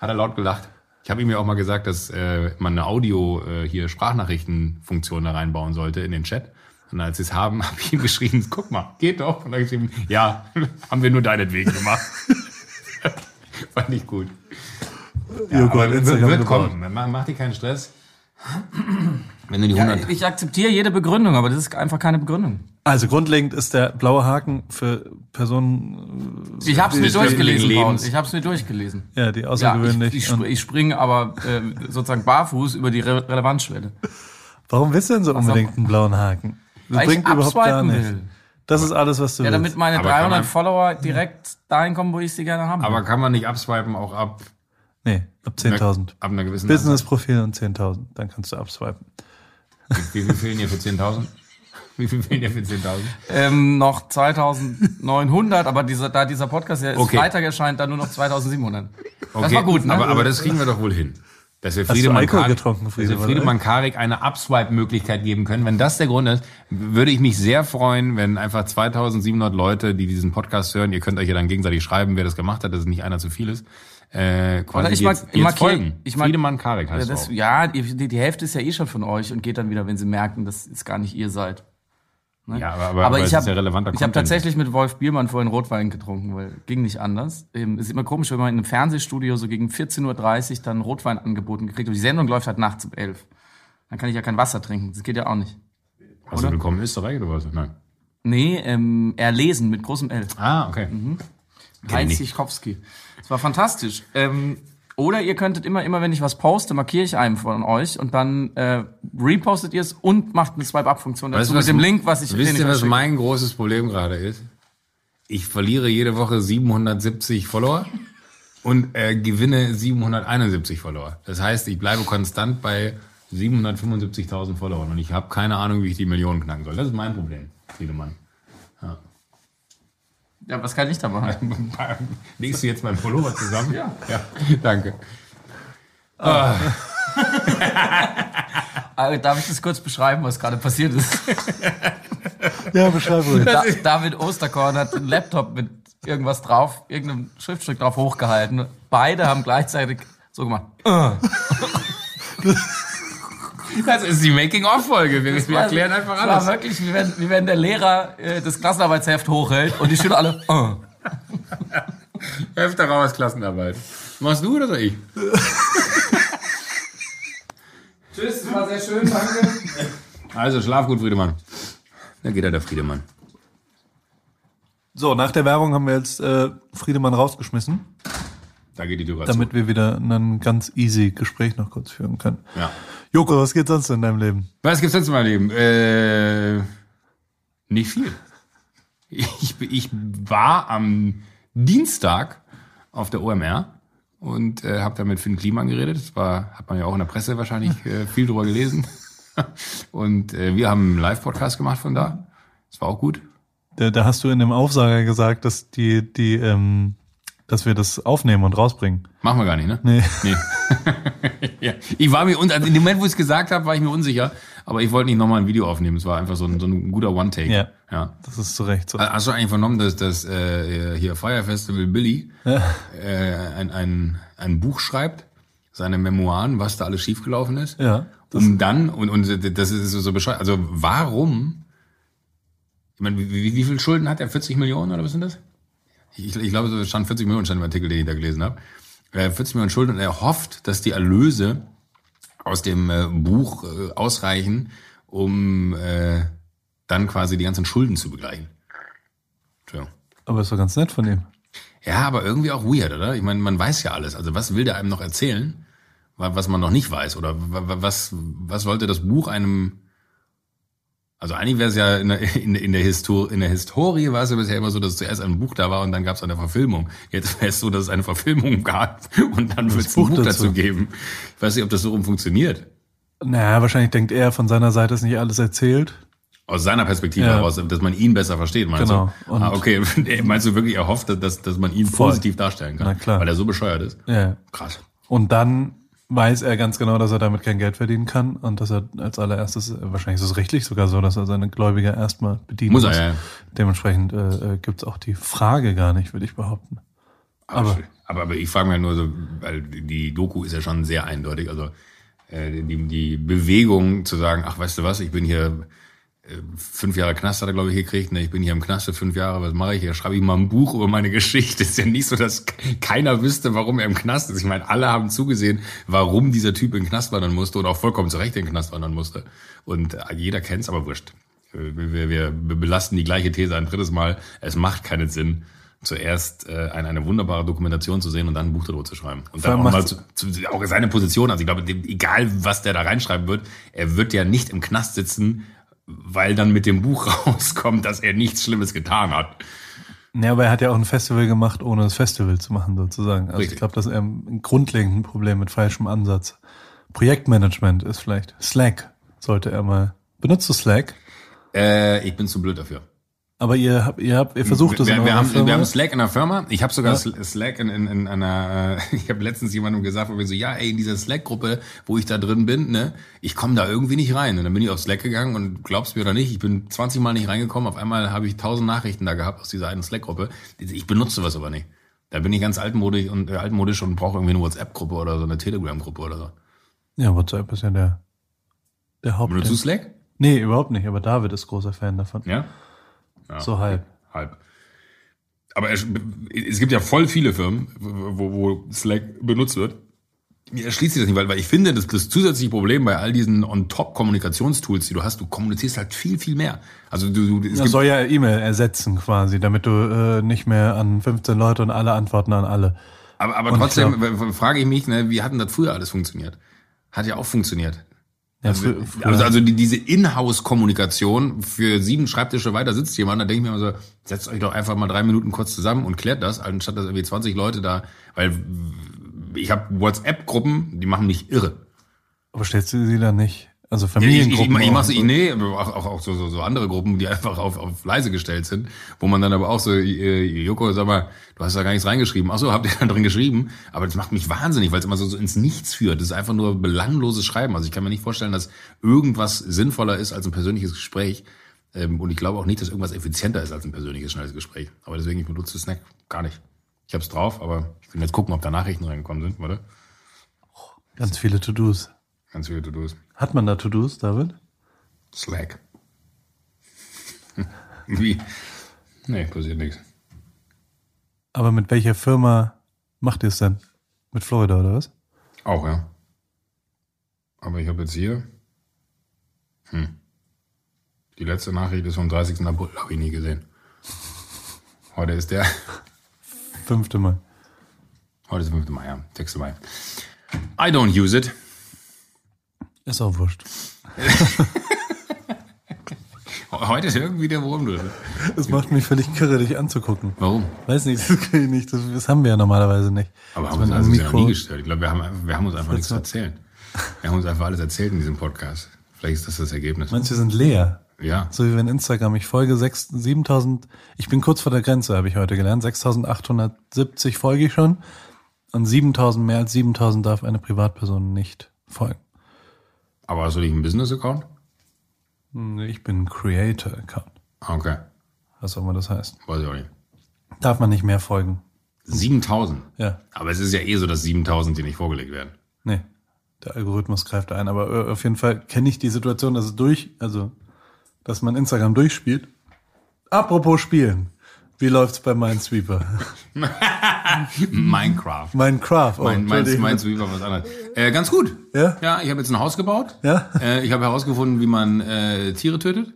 Hat er laut gelacht. Ich habe ihm ja auch mal gesagt, dass äh, man eine Audio äh, hier Sprachnachrichtenfunktion da reinbauen sollte in den Chat. Und als sie es haben, habe ich ihm geschrieben, guck mal, geht doch. Und dann ihm, ja, haben wir nur deinetwegen gemacht. Fand ich gut. Ja, Joko aber wird, wird kommen. Mach, mach dir keinen Stress. Wenn du die Ja, 100... ich akzeptiere jede Begründung, aber das ist einfach keine Begründung. Also grundlegend ist der blaue Haken für Personen, Ich habe es mir durchgelesen, Paul. Ich habe es mir durchgelesen. ja, die Ja, ich, außergewöhnlich. ich, ich springe aber äh, sozusagen barfuß über die Re Relevanzschwelle. warum willst du denn so unbedingt einen blauen Haken? Das bringt überhaupt gar nichts. Das ist alles, was du Ja, willst. damit meine Aber kann 300 man- Follower direkt dahin kommen, wo ich sie gerne haben will. Aber kann man nicht abswipen auch ab, nee, ab 10.000. ab einer gewissen Business-Profil und 10.000. Dann kannst du abswipen. Wie viel fehlen hier für 10.000? Wie viel fehlen hier für 10.000? ähm, noch 2900, aber dieser, da dieser Podcast ja ist Okay. Freitag erscheint, dann nur noch 2700. Okay, Das war gut, ne? Aber, aber das kriegen wir doch wohl hin. Dass wir Friedemann, Karik, getrunken, dass wir Friedemann, Friedemann Karik eine Upswipe-Möglichkeit geben können. Wenn das der Grund ist, würde ich mich sehr freuen, wenn einfach 2700 Leute, die diesen Podcast hören, ihr könnt euch ja dann gegenseitig schreiben, wer das gemacht hat, dass es nicht einer zu viel ist, äh, quasi Oder ich mag- jetzt, ich folgen. ich mag- Friedemann Karik Ja, heißt das, ja die, die, Hälfte ist ja eh schon von euch und geht dann wieder, wenn sie merken, dass es gar nicht ihr seid. Ne? Ja, aber, aber, aber, ich habe ja ich hab tatsächlich mit Wolf Biermann vorhin Rotwein getrunken, weil ging nicht anders. Ähm, Es ist immer komisch, wenn man in einem Fernsehstudio so gegen 14.30 Uhr dann Rotwein angeboten gekriegt und die Sendung läuft halt nachts um 11. Dann kann ich ja kein Wasser trinken. Das geht ja auch nicht. Hast du willkommen in Österreich oder was? Nein. Nee, ähm, erlesen mit großem L. Ah, okay. Mhm. Heinz. Sichkowski. Das war fantastisch. Ähm, oder ihr könntet immer, immer wenn ich was poste, markiere ich einen von euch und dann äh, repostet ihr es und macht eine Swipe-Up-Funktion dazu Weißt mit was- dem Link, was ich Wisst ihr, was schicke. mein großes Problem gerade ist? Ich verliere jede Woche 770 Follower und äh, gewinne 771 Follower. Das heißt, ich bleibe konstant bei 775.000 Followern und ich habe keine Ahnung, wie ich die Millionen knacken soll. Das ist mein Problem, Friedemann. Ja, was kann ich da machen? Legst du jetzt meinen Pullover zusammen? Ja. ja. Danke. Äh, Darf ich das kurz beschreiben, was gerade passiert ist? Ja, beschreib ruhig. Da, David Osterkorn hat einen Laptop mit irgendwas drauf, irgendeinem Schriftstück drauf hochgehalten. Beide haben gleichzeitig so gemacht. Das ist die Making-of-Folge. Wir, wir erklären einfach Es war alles. wirklich, wie wenn, wie wenn der Lehrer äh, das Klassenarbeitsheft hochhält und die Schüler alle. Äh. Hälfte raus Klassenarbeit. Machst du oder soll ich? Tschüss, war sehr schön, danke. Also, schlaf gut, Friedemann. Da geht er, der Friedemann. So, nach der Werbung haben wir jetzt äh, Friedemann rausgeschmissen, Da geht die Tür damit wir wieder ein ganz easy Gespräch noch kurz führen können. zu. Ja. Joko, was geht sonst in deinem Leben? Was gibt's sonst in meinem Leben? Äh, nicht viel. Ich, ich war am Dienstag auf der OMR und äh, habe da mit Finn Kliman geredet. Das war, hat man ja auch in der Presse wahrscheinlich äh, viel drüber gelesen. Und äh, wir haben einen Live-Podcast gemacht von da. Das war auch gut. Da, da hast du in dem Aufsager gesagt, dass die, die, ähm, dass wir das aufnehmen und rausbringen. Machen wir gar nicht, ne? Nee. Nee. ja. Ich war mir, un- also in dem Moment, wo ich es gesagt habe, war ich mir unsicher, aber ich wollte nicht nochmal ein Video aufnehmen. Es war einfach so ein, so ein guter One-Take. Ja. ja. Das ist zu Recht so. Hast du eigentlich vernommen, dass das äh, hier Fire Festival Billy äh, ein, ein, ein Buch schreibt, seine Memoiren, was da alles schiefgelaufen ist? Ja. Um dann, und, und das ist so bescheuert, also warum, ich meine, wie, wie, wie viel Schulden hat er? 40 Millionen oder was sind das? Ich, ich glaube, so stand 40 Millionen stand im Artikel, den ich da gelesen habe. Äh, 40 Millionen Schulden und er hofft, dass die Erlöse aus dem äh, Buch äh, ausreichen, um äh, dann quasi die ganzen Schulden zu begleichen. Tja. Aber ist doch ganz nett von ihm. Ja, aber irgendwie auch weird, oder? Ich meine, man weiß ja alles. Also was will der einem noch erzählen, wa- was man noch nicht weiß? Oder wa- wa- was, was wollte das Buch einem... Also eigentlich wäre es ja in der, in, in, der Histor in der Historie war es ja bisher immer so, dass zuerst ein Buch da war und dann gab es eine Verfilmung. Jetzt wäre es so, dass es eine Verfilmung gab und dann wird es ein Buch Buch dazu dazu. geben. Ich weiß nicht, ob das so rum funktioniert. Naja, wahrscheinlich denkt er, von seiner Seite ist nicht alles erzählt. Aus seiner Perspektive Ja. heraus, dass man ihn besser versteht, meinst Genau. du? Und- ah, okay. Meinst du wirklich, er hofft, dass, dass man ihn Voll. positiv darstellen kann? Na klar. Weil er so bescheuert ist? Ja. Krass. Und dann weiß er ganz genau, dass er damit kein Geld verdienen kann und dass er als allererstes, wahrscheinlich ist es rechtlich sogar so, dass er seine Gläubiger erstmal bedienen Muss muss. er, ja. Dementsprechend äh, äh, gibt es auch die Frage gar nicht, würde ich behaupten. Aber, Aber- aber, ich frage mich nur so, weil die Doku ist ja schon sehr eindeutig. Also äh, die, die Bewegung zu sagen, ach weißt du was, ich bin hier fünf Jahre Knast hat er, glaube ich, gekriegt. Ne? Ich bin hier im Knast für fünf Jahre, was mache ich hier? Schreibe ich mal ein Buch über meine Geschichte. ist ja nicht so, dass keiner wüsste, warum er im Knast ist. Ich meine, alle haben zugesehen, warum dieser Typ in den Knast wandern musste und auch vollkommen zu Recht in den Knast wandern musste. Und äh, jeder kennt's, aber wurscht. Wir, wir, wir belasten die gleiche These ein drittes Mal. Es macht keinen Sinn, zuerst äh, eine, eine wunderbare Dokumentation zu sehen und dann ein Buch darüber zu schreiben. Und dann auch mal zu, zu, auch seine Position. Also ich glaube, egal was der da reinschreiben wird, er wird ja nicht im Knast sitzen, weil dann mit dem Buch rauskommt, dass er nichts Schlimmes getan hat. Ja, aber er hat ja auch ein Festival gemacht, ohne das Festival zu machen, sozusagen. Also Richtig. ich glaube, das ist ein grundlegendes Problem mit falschem Ansatz. Projektmanagement ist vielleicht. Slack sollte er mal. Benutzt du Slack? Äh, ich bin zu blöd dafür. Aber ihr habt, ihr habt, ihr versucht es wir, in wir, haben, Firma. wir haben Slack in der Firma. Ich habe sogar Ja. Sl- Slack in, in, in einer. Äh, ich habe letztens jemandem gesagt, wo wir so, ja, ey, in dieser Slack-Gruppe, wo ich da drin bin, ne, ich komme da irgendwie nicht rein. Und dann bin ich auf Slack gegangen und glaubst mir oder nicht, ich bin 20 Mal nicht reingekommen. Auf einmal habe ich 1000 Nachrichten da gehabt aus dieser einen Slack-Gruppe. Ich benutze sowas aber nicht. Da bin ich ganz altmodisch und äh, altmodisch und brauche irgendwie eine WhatsApp-Gruppe oder so eine Telegram-Gruppe oder so. ja, WhatsApp ist ja der, der Haupt. Benutzt du Slack? Nee, überhaupt nicht. Aber David ist großer Fan davon. Ja. So halb. Halb. Aber es, es gibt ja voll viele Firmen, wo, wo Slack benutzt wird. Mir erschließt sich das nicht, weil, weil ich finde, das, das zusätzliche Problem bei all diesen On-Top-Kommunikationstools, die du hast, du kommunizierst halt viel, viel mehr. Also du, du es gibt, soll ja E-Mail ersetzen quasi, damit du äh, nicht mehr an 15 Leute und alle antworten an alle. aber, aber und trotzdem ich w- frage ich mich, ne, wie hat denn das früher alles funktioniert? Hat ja auch funktioniert. Ja, Also, also, also die, diese Inhouse-Kommunikation für sieben Schreibtische weiter sitzt jemand, da denke ich mir immer so, setzt euch doch einfach mal drei Minuten kurz zusammen und klärt das, anstatt dass irgendwie 20 Leute da, weil ich habe WhatsApp-Gruppen, die machen mich irre. aber stellst du sie dann nicht? Also Ja, ich, ich, ich, Familiengruppen. mache so. nee, aber auch, auch, auch so, so, so andere Gruppen, die einfach auf, auf leise gestellt sind, wo man dann aber auch so, äh, Joko, sag mal, du hast da gar nichts reingeschrieben. Ach so, habt ihr da drin geschrieben? Aber das macht mich wahnsinnig, weil es immer so, so ins Nichts führt. Das ist einfach nur belangloses Schreiben. Also ich kann mir nicht vorstellen, dass irgendwas sinnvoller ist als ein persönliches Gespräch. Ähm, und ich glaube auch nicht, dass irgendwas effizienter ist als ein persönliches, schnelles Gespräch. Aber deswegen, ich benutze Snack gar nicht. Ich hab's drauf, aber ich will jetzt gucken, ob da Nachrichten reingekommen sind, warte. Ganz viele To-Dos. Ganz viele To-Dos. Hat man da To-Dos, David? Slack. Wie? Nee, passiert nichts. Aber mit welcher Firma macht ihr es denn? Mit Florida oder was? Auch, ja. Aber ich habe jetzt hier. Hm. Die letzte Nachricht ist vom 30. April, habe ich nie gesehen. Heute ist der. Fünfte Mal. Heute ist der 5. Mai, ja. 6. Mai. I don't use it. Ist auch wurscht. Heute ist irgendwie der Wurm drin. Es macht mich völlig kirre, dich anzugucken. Warum? Weiß nicht, das kann ich nicht. Das, das haben wir ja normalerweise nicht. Aber haben uns man also noch nie gestört. Ich glaube, wir haben, wir haben uns einfach nichts zu erzählen. Wir haben uns einfach alles erzählt in diesem Podcast. Vielleicht ist das das Ergebnis. Manche sind leer. Ja. So wie wenn Instagram, ich folge 6, 7000, ich bin kurz vor der Grenze, habe ich heute gelernt, 6870 folge ich schon und 7000, mehr als 7000 darf eine Privatperson nicht folgen. Aber hast du nicht einen Business-Account? Nee, Ich bin Creator-Account, Ah, Okay. was auch immer das heißt. Weiß ich auch nicht. Darf man nicht mehr folgen. 7000. Ja, Aber es ist ja eh so, dass 7000 dir nicht vorgelegt werden. nee, der Algorithmus greift ein, aber äh, auf jeden Fall kenne ich die Situation, dass es durch, also, dass man Instagram durchspielt. Apropos Spielen. Wie läuft's bei Minesweeper? Minecraft. Minecraft. Oh, Mein, wie was anderes. Äh, ganz gut. Ja? Ja, ich habe jetzt ein Haus gebaut. Ja? Äh, ich habe herausgefunden, wie man äh, Tiere tötet.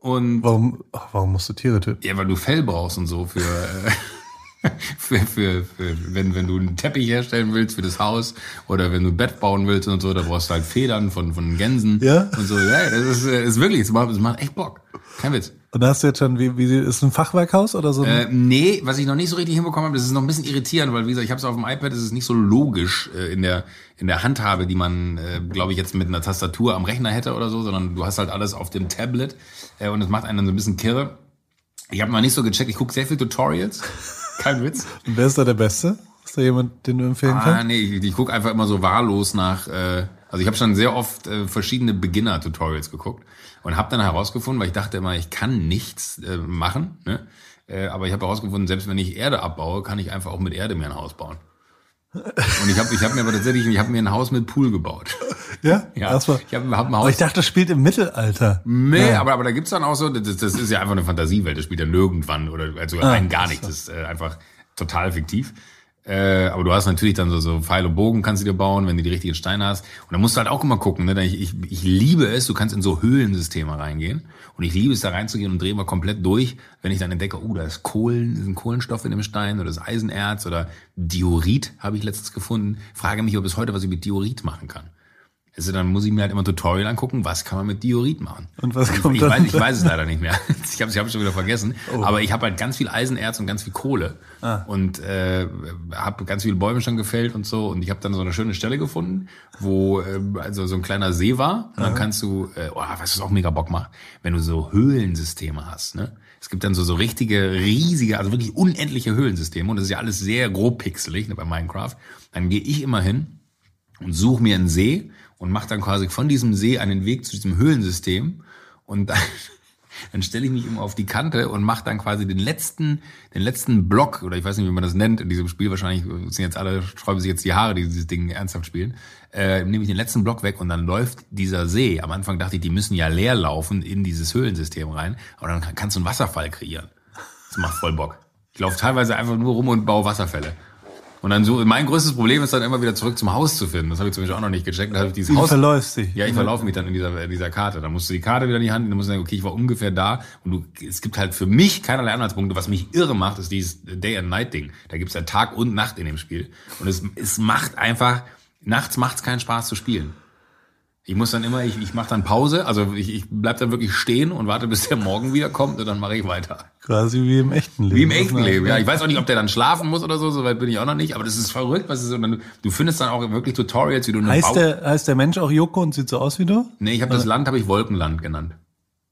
Und Warum, ach, warum musst du Tiere töten? ja, weil du Fell brauchst und so für, äh, für, für, für wenn, wenn du einen Teppich herstellen willst für das Haus oder wenn du ein Bett bauen willst und so, da brauchst du halt Federn von, von Gänsen Ja? und so. Ja, das ist, äh, ist wirklich, es macht, es macht echt Bock. Kein Witz. Und da hast du jetzt schon, wie, wie ist ein Fachwerkhaus oder so? Äh, nee, was ich noch nicht so richtig hinbekommen habe, das ist noch ein bisschen irritierend, weil wie gesagt, ich habe es auf dem iPad, es ist nicht so logisch äh, in der in der Handhabe, die man, äh, glaube ich, jetzt mit einer Tastatur am Rechner hätte oder so, sondern du hast halt alles auf dem Tablet äh, und es macht einen dann so ein bisschen kirre. Ich habe noch nicht so gecheckt, ich gucke sehr viel Tutorials, kein Witz. Und wer ist da der Beste? Ist da jemand, den du empfehlen Ah, kannst? nee, ich, ich gucke einfach immer so wahllos nach. Äh, also ich habe schon sehr oft äh, verschiedene Beginner-Tutorials geguckt und habe dann herausgefunden, weil ich dachte immer, ich kann nichts äh, machen. Ne? Äh, aber ich habe herausgefunden, selbst wenn ich Erde abbaue, kann ich einfach auch mit Erde mir ein Haus bauen. Und ich habe ich hab mir aber tatsächlich, ich habe mir ein Haus mit Pool gebaut. Ja? Ja, Das war, ich habe hab ein aber Haus. ich dachte, das spielt im Mittelalter. Nee, aber, aber da gibt's dann auch so, das, das ist ja einfach eine Fantasiewelt, das spielt ja nirgendwann oder also rein gar nichts, das ist äh, einfach total fiktiv. Äh, aber du hast natürlich dann so, so Pfeil und Bogen kannst du dir bauen, wenn du die richtigen Steine hast. Und da musst du halt auch immer gucken. Ne? Ich, ich, ich liebe es, du kannst in so Höhlensysteme reingehen. Und ich liebe es, da reinzugehen und drehe mal komplett durch, wenn ich dann entdecke, oh, da ist Kohlen, ist ein Kohlenstoff in dem Stein oder das Eisenerz oder Diorit habe ich letztens gefunden. Frage mich, ob es heute was ich mit Diorit machen kann. Also dann muss ich mir halt immer Tutorial angucken, was kann man mit Diorit machen. Und was ich, kommt ich, dann? weiß, ich weiß es leider nicht mehr. Ich habe ich hab schon wieder vergessen. Oh. Aber ich habe halt ganz viel Eisenerz und ganz viel Kohle. Ah. Und äh, habe ganz viele Bäume schon gefällt und so. Und ich habe dann so eine schöne Stelle gefunden, wo äh, also so ein kleiner See war. Und dann kannst du, äh, oh, was das auch mega Bock macht, wenn du so Höhlensysteme hast. Ne? Es gibt dann so, so richtige, riesige, also wirklich unendliche Höhlensysteme. Und das ist ja alles sehr grob pixelig ne, bei Minecraft. Dann gehe ich immer hin und suche mir einen See und mache dann quasi von diesem See einen Weg zu diesem Höhlensystem und dann, dann stelle ich mich immer auf die Kante und mache dann quasi den letzten, den letzten Block oder ich weiß nicht, wie man das nennt in diesem Spiel. Wahrscheinlich sind jetzt alle sträuben sich jetzt die Haare, die dieses Ding ernsthaft spielen. Äh, nehme ich den letzten Block weg und dann läuft dieser See. Am Anfang dachte ich, die müssen ja leer laufen in dieses Höhlensystem rein, aber dann kann- kannst du einen Wasserfall kreieren. Das macht voll Bock. Ich laufe teilweise einfach nur rum und baue Wasserfälle. Und dann so, mein größtes Problem ist dann immer wieder zurück zum Haus zu finden. Das habe ich zum Beispiel auch noch nicht gecheckt. Da habe ich dieses Du Haus. verläufst dich. Ja, ich verlaufe mich dann in dieser, in dieser Karte. Dann musst du die Karte wieder in die Hand nehmen, dann musst du sagen, okay, ich war ungefähr da. Und du, es gibt halt für mich keinerlei Anhaltspunkte. Was mich irre macht, ist dieses Day-and-Night-Ding. Da gibt's ja Tag und Nacht in dem Spiel. Und es, es macht einfach, nachts macht's keinen Spaß zu spielen. Ich muss dann immer, ich, ich mache dann Pause, also ich, ich bleib dann wirklich stehen und warte, bis der Morgen wieder kommt und dann mache ich weiter. Quasi wie im echten Leben. Wie im echten Leben, ja. Ich weiß auch nicht, ob der dann schlafen muss oder so, soweit bin ich auch noch nicht, aber das ist verrückt, was ist, und dann, du findest dann auch wirklich Tutorials, wie du eine Heißt Bau- der, heißt der Mensch auch Joko und sieht so aus wie du? Nee, ich habe das Land habe ich Wolkenland genannt.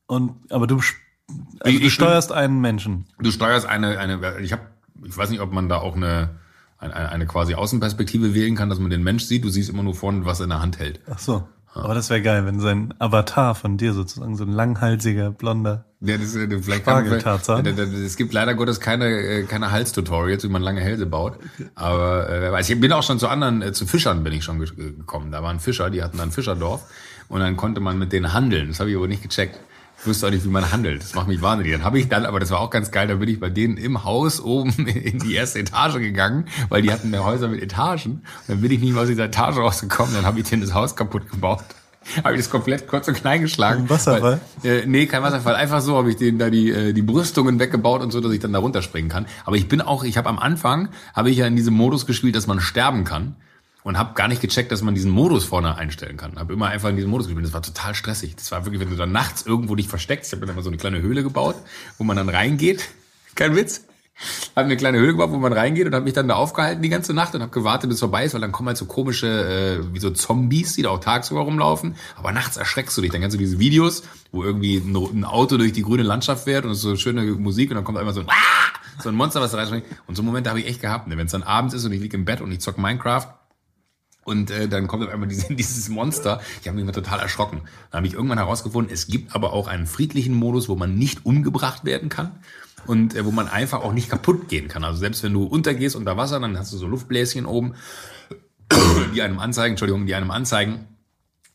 Und, aber du, also Ich- du steuerst einen Menschen. Du steuerst eine eine ich habe ich weiß nicht, ob man da auch eine eine, eine quasi Außenperspektive wählen kann, dass man den Mensch sieht. Du siehst immer nur vorne, was er in der Hand hält. Ach so. Aber das wäre geil, wenn sein Avatar von dir sozusagen so ein langhalsiger, blonder. Ja, das, äh, vielleicht kann man, es gibt leider Gottes keine äh, keine Halstutorials, wie man lange Hälse baut. Aber äh, wer weiß, ich bin auch schon zu anderen, äh, zu Fischern bin ich schon ge- gekommen. Da waren Fischer, die hatten dann ein Fischerdorf und dann konnte man mit denen handeln. Das habe ich aber nicht gecheckt. Ich wusste auch nicht, wie man handelt. Das macht mich wahnsinnig. Dann habe ich dann, aber das war auch ganz geil, da bin ich bei denen im Haus oben in die erste Etage gegangen, weil die hatten ja Häuser mit Etagen. Und dann bin ich nicht mehr aus dieser Etage rausgekommen, dann habe ich denen das Haus kaputt gebaut. Habe ich das komplett kurz und klein geschlagen. Ein Wasserfall? Weil, äh, nee, kein Wasserfall. Einfach so habe ich denen da die, äh, die Brüstungen weggebaut und so, dass ich dann da runterspringen kann. Aber ich bin auch, ich habe am Anfang, habe ich ja in diesem Modus gespielt, dass man sterben kann. Und habe gar nicht gecheckt, dass man diesen Modus vorne einstellen kann. Habe immer einfach in diesem Modus gespielt. Das war total stressig. Das war wirklich, wenn du dann nachts irgendwo dich versteckst. Ich habe dann immer so eine kleine Höhle gebaut, wo man dann reingeht. Kein Witz. Hab eine kleine Höhle gebaut, wo man reingeht und habe mich dann da aufgehalten die ganze Nacht und habe gewartet, bis es vorbei ist, weil dann kommen halt so komische, äh, wie so Zombies, die da auch tagsüber rumlaufen. Aber nachts erschreckst du dich. Dann kannst du diese Videos, wo irgendwie ein, Auto durch die grüne Landschaft fährt und es ist so schöne Musik und dann kommt einmal so ein, so ein Monster, was da reinspringt. Und so Momente habe ich echt gehabt. Ne? Wenn es dann abends ist und ich lieg im Bett und ich zock Minecraft, und äh, dann kommt auf einmal dieses, dieses Monster. Ich habe mich immer total erschrocken. Dann habe ich irgendwann herausgefunden, es gibt aber auch einen friedlichen Modus, wo man nicht umgebracht werden kann und äh, wo man einfach auch nicht kaputt gehen kann. Also selbst wenn du untergehst unter Wasser, dann hast du so Luftbläschen oben, die einem anzeigen, Entschuldigung, die einem anzeigen,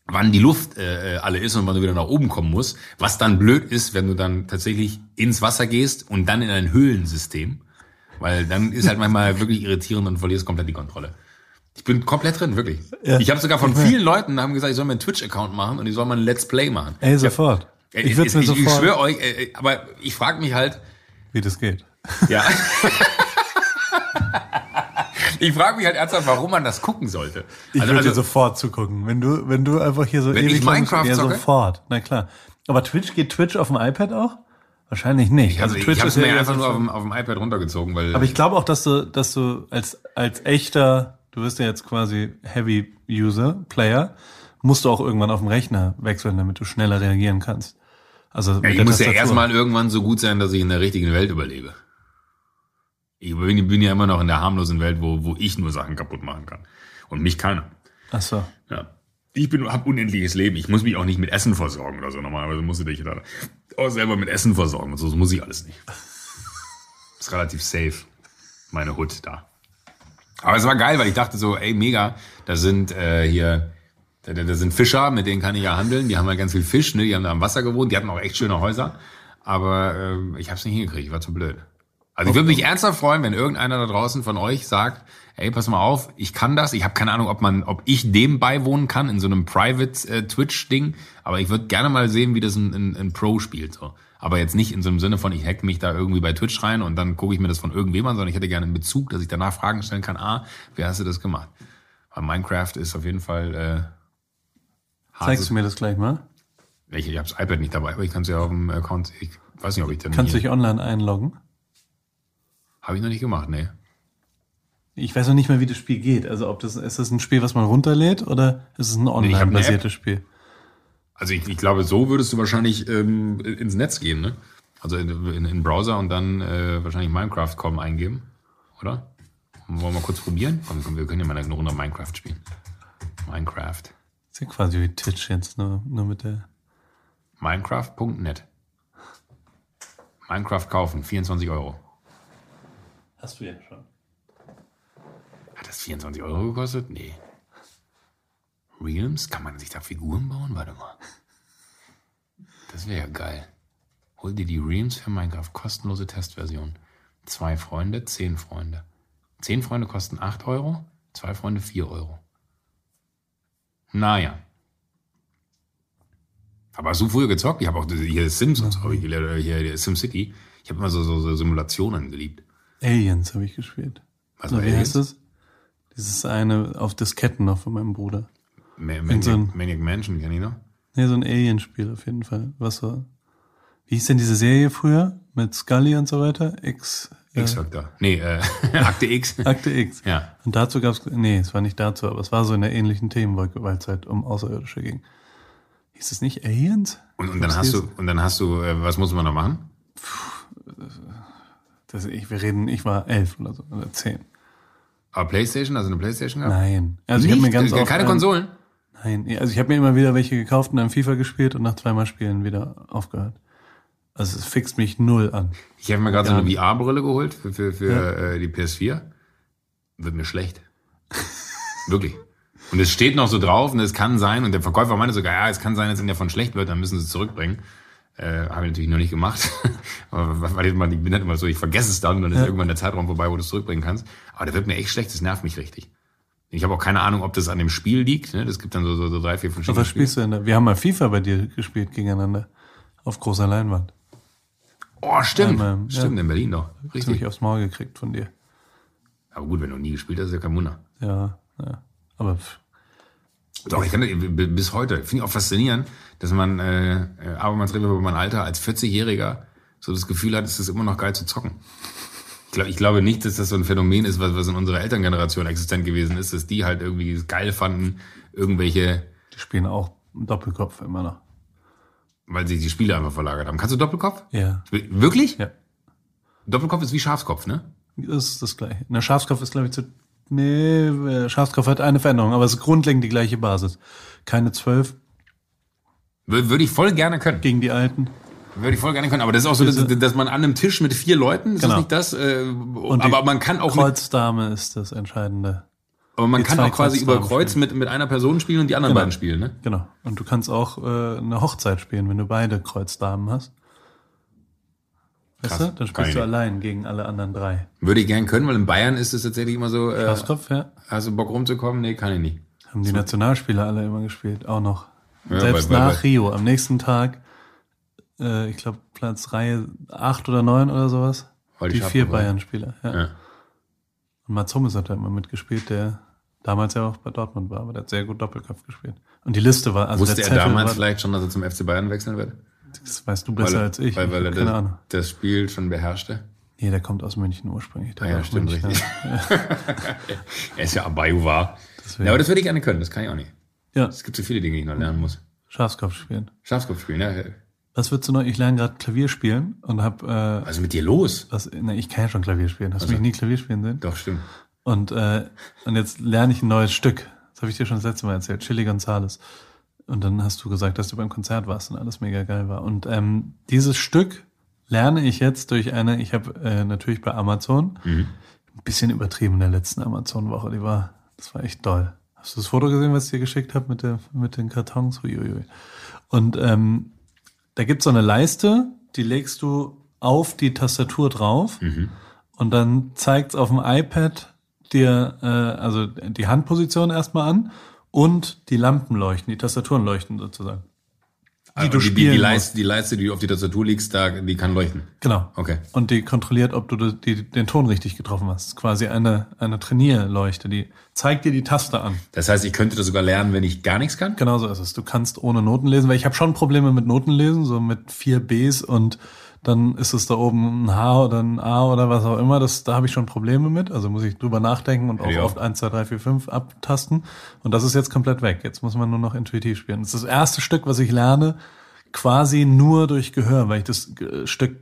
wann die Luft äh, alle ist und wann du wieder nach oben kommen musst. Was dann blöd ist, wenn du dann tatsächlich ins Wasser gehst und dann in ein Höhlensystem. Weil dann ist halt manchmal wirklich irritierend und verlierst komplett die Kontrolle. Ich bin komplett drin, wirklich. Ja. Ich habe sogar von vielen Leuten haben gesagt, ich soll mir einen Twitch-Account machen und ich soll mal ein Let's Play machen. Ey, sofort. Ich würde ich, mir ich, ich sofort, schwöre euch, aber ich frage mich halt, wie das geht. ja. ich frage mich halt ernsthaft, warum man das gucken sollte. Ich Also, würde dir also, sofort zugucken. Wenn du, wenn du einfach hier so Wenn ich lang- Minecraft ja, zocke? sofort. Na klar. Aber Twitch, geht Twitch auf dem iPad auch? Wahrscheinlich nicht. also ich Twitch habe ist mir ja einfach nur auf dem, auf dem iPad runtergezogen, weil Aber ich glaube auch, dass du, dass du als, als echter, du wirst ja jetzt quasi Heavy User, Player, musst du auch irgendwann auf dem Rechner wechseln, damit du schneller reagieren kannst. Also ja, ich muss ja Tastatur. erstmal irgendwann so gut sein, dass ich in der richtigen Welt überlebe. Ich bin, ja immer noch in der harmlosen Welt, wo, wo ich nur Sachen kaputt machen kann. Und mich keiner. Ach so. Ja. Ich bin, hab unendliches Leben. Ich muss mich auch nicht mit Essen versorgen oder so. Normalerweise muss ich dich da auch selber mit Essen versorgen und so. Das muss ich alles nicht. Ist relativ safe. Meine Hut da. Aber es war geil, weil ich dachte so, ey, mega, da sind äh, hier, da, da sind Fischer, mit denen kann ich ja handeln. Die haben ja ganz viel Fisch, ne? Die haben da am Wasser gewohnt, die hatten auch echt schöne Häuser. Aber ähm, ich habe es nicht hingekriegt, ich war zu blöd. Also ich würde mich ernsthaft freuen, wenn irgendeiner da draußen von euch sagt, ey, pass mal auf, ich kann das. Ich habe keine Ahnung, ob man, ob ich dem beiwohnen kann in so einem Private äh, aber ich würde gerne mal sehen, wie das ein, ein, ein Pro spielt. So. Aber jetzt nicht in so einem Sinne von, ich hack mich da irgendwie bei Twitch rein und dann gucke ich mir das von irgendwem an, sondern ich hätte gerne einen Bezug, dass ich danach Fragen stellen kann, ah, wie hast du das gemacht? Weil Minecraft ist auf jeden Fall äh, hart. Zeigst du mir das gleich mal? Ich, ich habe das iPad nicht dabei, aber ich kann es ja auf dem Account, ich weiß nicht, ob ich dann Kannst du dich online einloggen? habe ich noch nicht gemacht, nee. Ich weiß noch nicht mal, wie das Spiel geht. Also ob das, ist das ein Spiel, was man runterlädt oder ist es ein online-basiertes Spiel? Also ich, ich glaube, so würdest du wahrscheinlich ähm, ins Netz gehen, ne? Also in, in, in den Browser und dann äh, wahrscheinlich Minecraft.com eingeben, oder? Wollen wir mal kurz probieren? Komm, komm, wir können ja mal eine Runde Minecraft spielen. Minecraft. ist ja quasi wie Twitch jetzt, nur, nur mit der. Minecraft.net. Minecraft kaufen, 24 Euro. Hast du ja schon. Hat das 24 Euro gekostet? Nee. Realms? Kann man sich da Figuren bauen? Warte mal. Das wäre ja geil. Hol dir die Realms für Minecraft. Kostenlose Testversion. Zwei Freunde, zehn Freunde. Zehn Freunde kosten 8 Euro, zwei Freunde 4 Euro. Naja. Aber hast du früher gezockt? Ich habe auch hier Sims und so, hab ich gelernt, hier SimCity. Ich habe immer so, so, so Simulationen geliebt. Aliens habe ich gespielt. Was So, war wie Aliens? heißt das? Dieses eine auf Disketten noch von meinem Bruder. Ma Maniac, so ein- Maniac Mansion, kenn ich noch? Nee, so ein Alien-Spiel auf jeden Fall. Was war. Wie hieß denn diese Serie früher? Mit Scully und so weiter? X. Äh, X-Factor. Nee, äh, Akte X. Akte X. Ja. Und dazu gab's, nee, es war nicht dazu, aber es war so in der ähnlichen Themenwolke, weil es halt um Außerirdische ging. Hieß es nicht Aliens? Und, und dann hast du, und dann hast du, äh, was muss man da machen? Das, ich, wir reden, ich war elf oder so, oder zehn. Aber Playstation, also eine Playstation gehabt? Nein. Also ich habe mir ganz Keine oft Keine ein- Konsolen? Nein, also ich habe mir immer wieder welche gekauft und dann FIFA gespielt und nach zweimal Spielen wieder aufgehört. Also es fixt mich null an. Ich habe mir gerade so eine. VR-Brille geholt für, für, für äh, die PS4. Wird mir schlecht. Wirklich. Und es steht noch so drauf und es kann sein, und der Verkäufer meinte sogar, ja, es kann sein, dass ihnen davon schlecht wird, dann müssen sie es zurückbringen. Äh, habe ich natürlich noch nicht gemacht. Aber weil ich, immer, ich bin halt immer so, ich vergesse es dann und dann ist irgendwann der Zeitraum vorbei, wo du es zurückbringen kannst. Aber der wird mir echt schlecht, das nervt mich richtig. Ich habe auch keine Ahnung, ob das an dem Spiel liegt. Ne? Das gibt dann so, so, so drei, vier Aber verschiedene was spielst du denn da? Wir haben mal FIFA bei dir gespielt gegeneinander. Auf großer Leinwand. Oh, stimmt. Einmal, ja. stimmt, in Berlin doch. Richtig. Ziemlich aufs Maul gekriegt von dir. Aber gut, wenn du nie gespielt hast, ist ja kein Wunder. Ja, ja. Aber Doch, ich kann das bis heute. Finde ich auch faszinierend, dass man, äh, äh, aber man redet über mein Alter, als 40-Jähriger so das Gefühl hat, es ist immer noch geil zu zocken. Ich glaub, ich glaube nicht, dass das so ein Phänomen ist, was, was in unserer Elterngeneration existent gewesen ist, dass die halt irgendwie geil fanden, irgendwelche, Die spielen auch Doppelkopf immer noch. weil sie die Spiele einfach verlagert haben. Kannst du Doppelkopf? Ja. Wirklich? Ja. Doppelkopf ist wie Schafskopf, ne? Das ist das gleiche. Der Schafskopf ist, glaube ich, zu. Nee, äh, Schafskopf hat eine Veränderung, aber es ist grundlegend die gleiche Basis. Keine zwölf Wür- Würde ich voll gerne können. gegen die Alten. Würde ich voll gerne können. Aber das ist auch so, dass, dass man an einem Tisch mit vier Leuten, ist Genau. das nicht das? Äh, Und aber man kann auch Kreuzdame ist das Entscheidende. aber man die kann auch quasi über Kreuz mit, mit einer Person spielen und die anderen Genau. beiden spielen, ne? Genau. Und du kannst auch äh, eine Hochzeit spielen, wenn du beide Kreuzdamen hast. Weißt Krass. du? Dann spielst du allein gegen alle anderen drei. Würde ich gern können, weil in Bayern ist es tatsächlich immer so, äh, Schafskopf, ja. hast du Bock rumzukommen? Nee, kann ich nicht. Haben die Nationalspieler alle immer gespielt, auch noch. Ja, Selbst bei- bei- nach Rio, am nächsten Tag, äh, ich glaube Platz Reihe acht oder neun oder sowas. Weil die vier. Bayern-Spieler. Ja. Ja. Und Mats Hummels hat da immer mitgespielt, der damals ja auch bei Dortmund war, aber der hat sehr gut Doppelkopf gespielt. Und die Liste war, also Wusste er Zettel damals war, vielleicht schon, dass er zum FC Bayern wechseln wird? das weißt du besser weil, als ich. Weil, weil ich er das, Ahnung. das Spiel schon beherrschte. Nee, der kommt aus München ursprünglich. Der Ah ja, stimmt, Münchner. richtig. Er ist ja Abayu war. Ja, aber das würde ich gerne können, das kann ich auch nicht. Ja, Es gibt so viele Dinge, die ich noch lernen muss. Schafskopf spielen. Schafskopf spielen, ja. Was würdest du noch? Ich lerne gerade Klavier spielen und hab äh, Was ist mit dir los? was, ne, ich kann ja schon Klavier spielen. Hast du mich nie Klavier spielen sehen? Doch, stimmt. Und, äh, und jetzt lerne ich ein neues Stück. Das habe ich dir schon das letzte Mal erzählt. Chili Gonzales. Und dann hast du gesagt, dass du beim Konzert warst und alles mega geil war. Und ähm, dieses Stück lerne ich jetzt durch eine, ich habe äh, natürlich bei Amazon, ein bisschen übertrieben in der letzten Amazon-Woche, die war, das war echt doll. Hast du das Foto gesehen, was ich dir geschickt habe mit, der, mit den Kartons? Uiuiui. Und ähm, da gibt's so eine Leiste, die legst du auf die Tastatur drauf und dann zeigt's auf dem iPad dir äh, also die Handposition erstmal an und die Lampen leuchten, die Tastaturen leuchten sozusagen. Die, du die, die, spielen die, musst. Leiste, die Leiste, die du auf die Tastatur legst, da, die kann leuchten. Genau. Okay. Und die kontrolliert, ob du die, die, den Ton richtig getroffen hast. Quasi eine, eine Trainierleuchte, die zeigt dir die Taste an. Das heißt, ich könnte das sogar lernen, wenn ich gar nichts kann? Genauso ist es. Du kannst ohne Noten lesen, weil ich habe schon Probleme mit Notenlesen, so mit vier Bs und dann ist es da oben ein H oder ein A oder was auch immer. Das, da habe ich schon Probleme mit. Also muss ich drüber nachdenken und auch Ja. oft 1, 2, 3, 4, 5 abtasten. Und das ist jetzt komplett weg. Jetzt muss man nur noch intuitiv spielen. Das ist das erste Stück, was ich lerne, quasi nur durch Gehör, weil ich das äh, Stück,